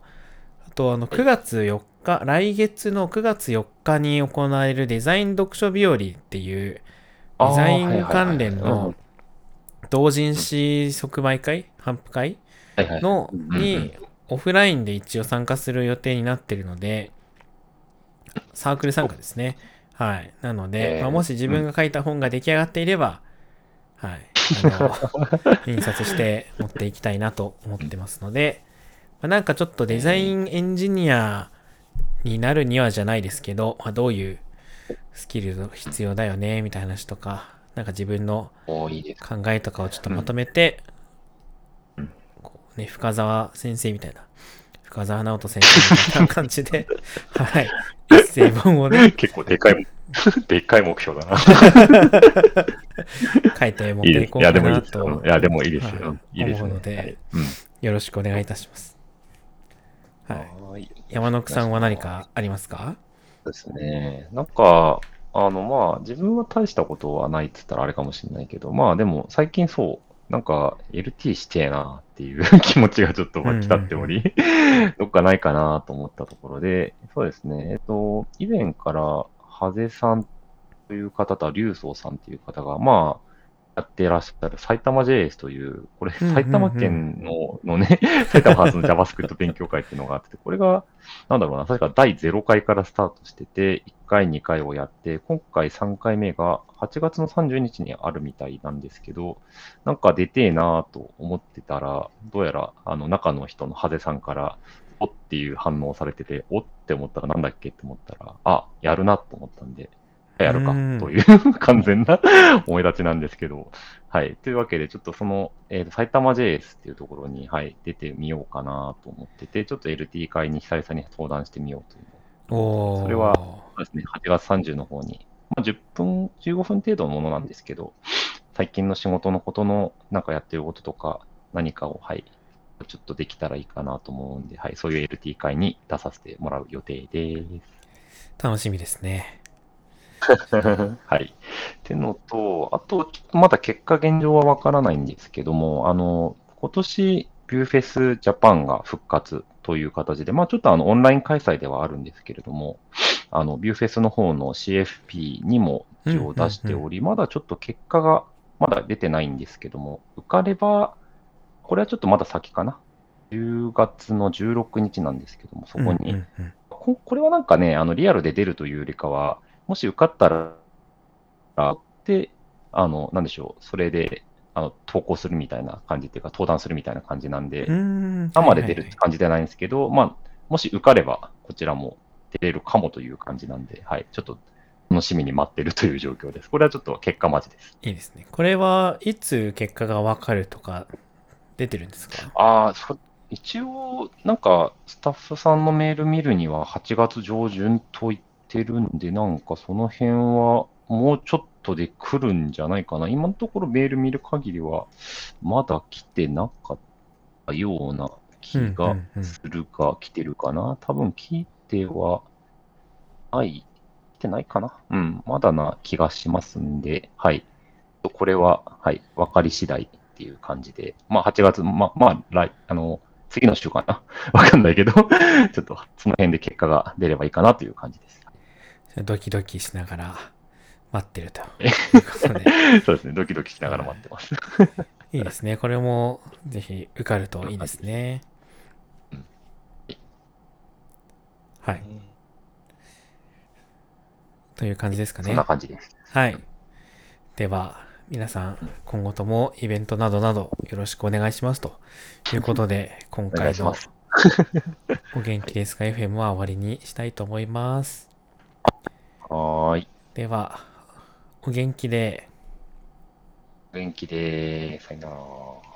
あとあの9月4日、来月の9月4日に行われるデザイン読書日和っていうデザイン関連の同人誌即売会、頒布会。のにオフラインで一応参加する予定になってるので、サークル参加ですね。はい。なので、えーまあ、もし自分が書いた本が出来上がっていれば、はい。あの、印刷して持っていきたいなと思ってますので、まあ、なんかちょっとデザインエンジニアになるにはじゃないですけど、まあ、どういうスキルが必要だよね、みたいな話とか、なんか自分の。考えとかをちょっとまとめて、ね、深沢先生みたいな、深沢直人先生みたいな感じで、はい、エッセイ本をね、結構でかい、でっかい目標だな。書いて持っいいです。ていこいうや、でもいいかなですよ。といや、でもいいですはいよ。いいですね。思うのでよろしくお願いいたします。はい。山野さんは何かありますか？そうですね。なんか、あの、まあ、自分は大したことはないって言ったらあれかもしれないけど、まあ、でも、最近そう、なんか LT してえなっていう 気持ちがちょっと湧き立っており、どっかないかなと思ったところで、そうですね、えっと、以前から、ハゼさんという方と、竜宗さんという方が、まあ、やってらっしゃる埼玉 JS という、これ、埼玉県ののね、埼玉発の JavaScript 勉強会っていうのがあって、これが、なんだろうな、確か第0回からスタートしてて、1回、2回をやって、今回3回目が8月の30日にあるみたいなんですけど、なんか出てえなと思ってたら、どうやら、あの、中の人のハゼさんから、おっていう反応されてて、おって思ったらなんだっけって思ったら、あ、やるなと思ったんで、やるかという 完全な 思い立ちなんですけど、はい。というわけで、ちょっとその、えー、埼玉 JS っていうところに、はい、出てみようかなと思ってて、ちょっと LT 会に久々に相談してみようというおそれは、ですね、8月30の方に、まあ、10分、15分程度のものなんですけど、最近の仕事のことの、なんかやってることとか、何かを、はい、ちょっとできたらいいかなと思うんで、はい、そういう LT 会に出させてもらう予定です。楽しみですね。はい。ってのと、あと、まだ結果現状はわからないんですけども、あの、今年、ビューフェスジャパンが復活という形で、まあちょっとあのオンライン開催ではあるんですけれども、あの、ビューフェスの方の CFP にも一応出しており、まだちょっと結果がまだ出てないんですけども、受かれば、これはちょっとまだ先かな？10月の16日なんですけども、そこに、ここれはなんかね、あのリアルで出るというよりかは、もし受かったら、で、あの、なんでしょう、それで、あの、投稿するみたいな感じっていうか、登壇するみたいな感じなんで、生で出るって感じではないんですけど、まあ、もし受かれば、こちらも出れるかもという感じなんで、はい、ちょっと楽しみに待ってるという状況です。これはちょっと結果待ちです。いいですね。これはいつ結果がわかるとか、出てるんですか？ああ、一応、なんか、スタッフさんのメール見るには8月上旬と言ってるんで、なんかその辺はもうちょっとで来るんじゃないかな。今のところメール見る限りは、まだ来てなかったような気がするが、来てるかな。多分聞いてはない、来てないかな。うん、まだな気がしますんで、はい。これは、はい、分かり次第っていう感じで、まあ8月、ま、まあ、来、あの、次の週かな。わかんないけどちょっとその辺で結果が出ればいいかなという感じです。ドキドキしながら待ってると そうですね、ドキドキしながら待ってます。いいですね。これもぜひ受かるといいですね。はい。という感じですかね。そんな感じです。はい。では、皆さん、今後ともイベントなどなどよろしくお願いしますということで、今回のお元気ですか？FM は終わりにしたいと思います。はい。では、お元気で。お元気で、さよなら。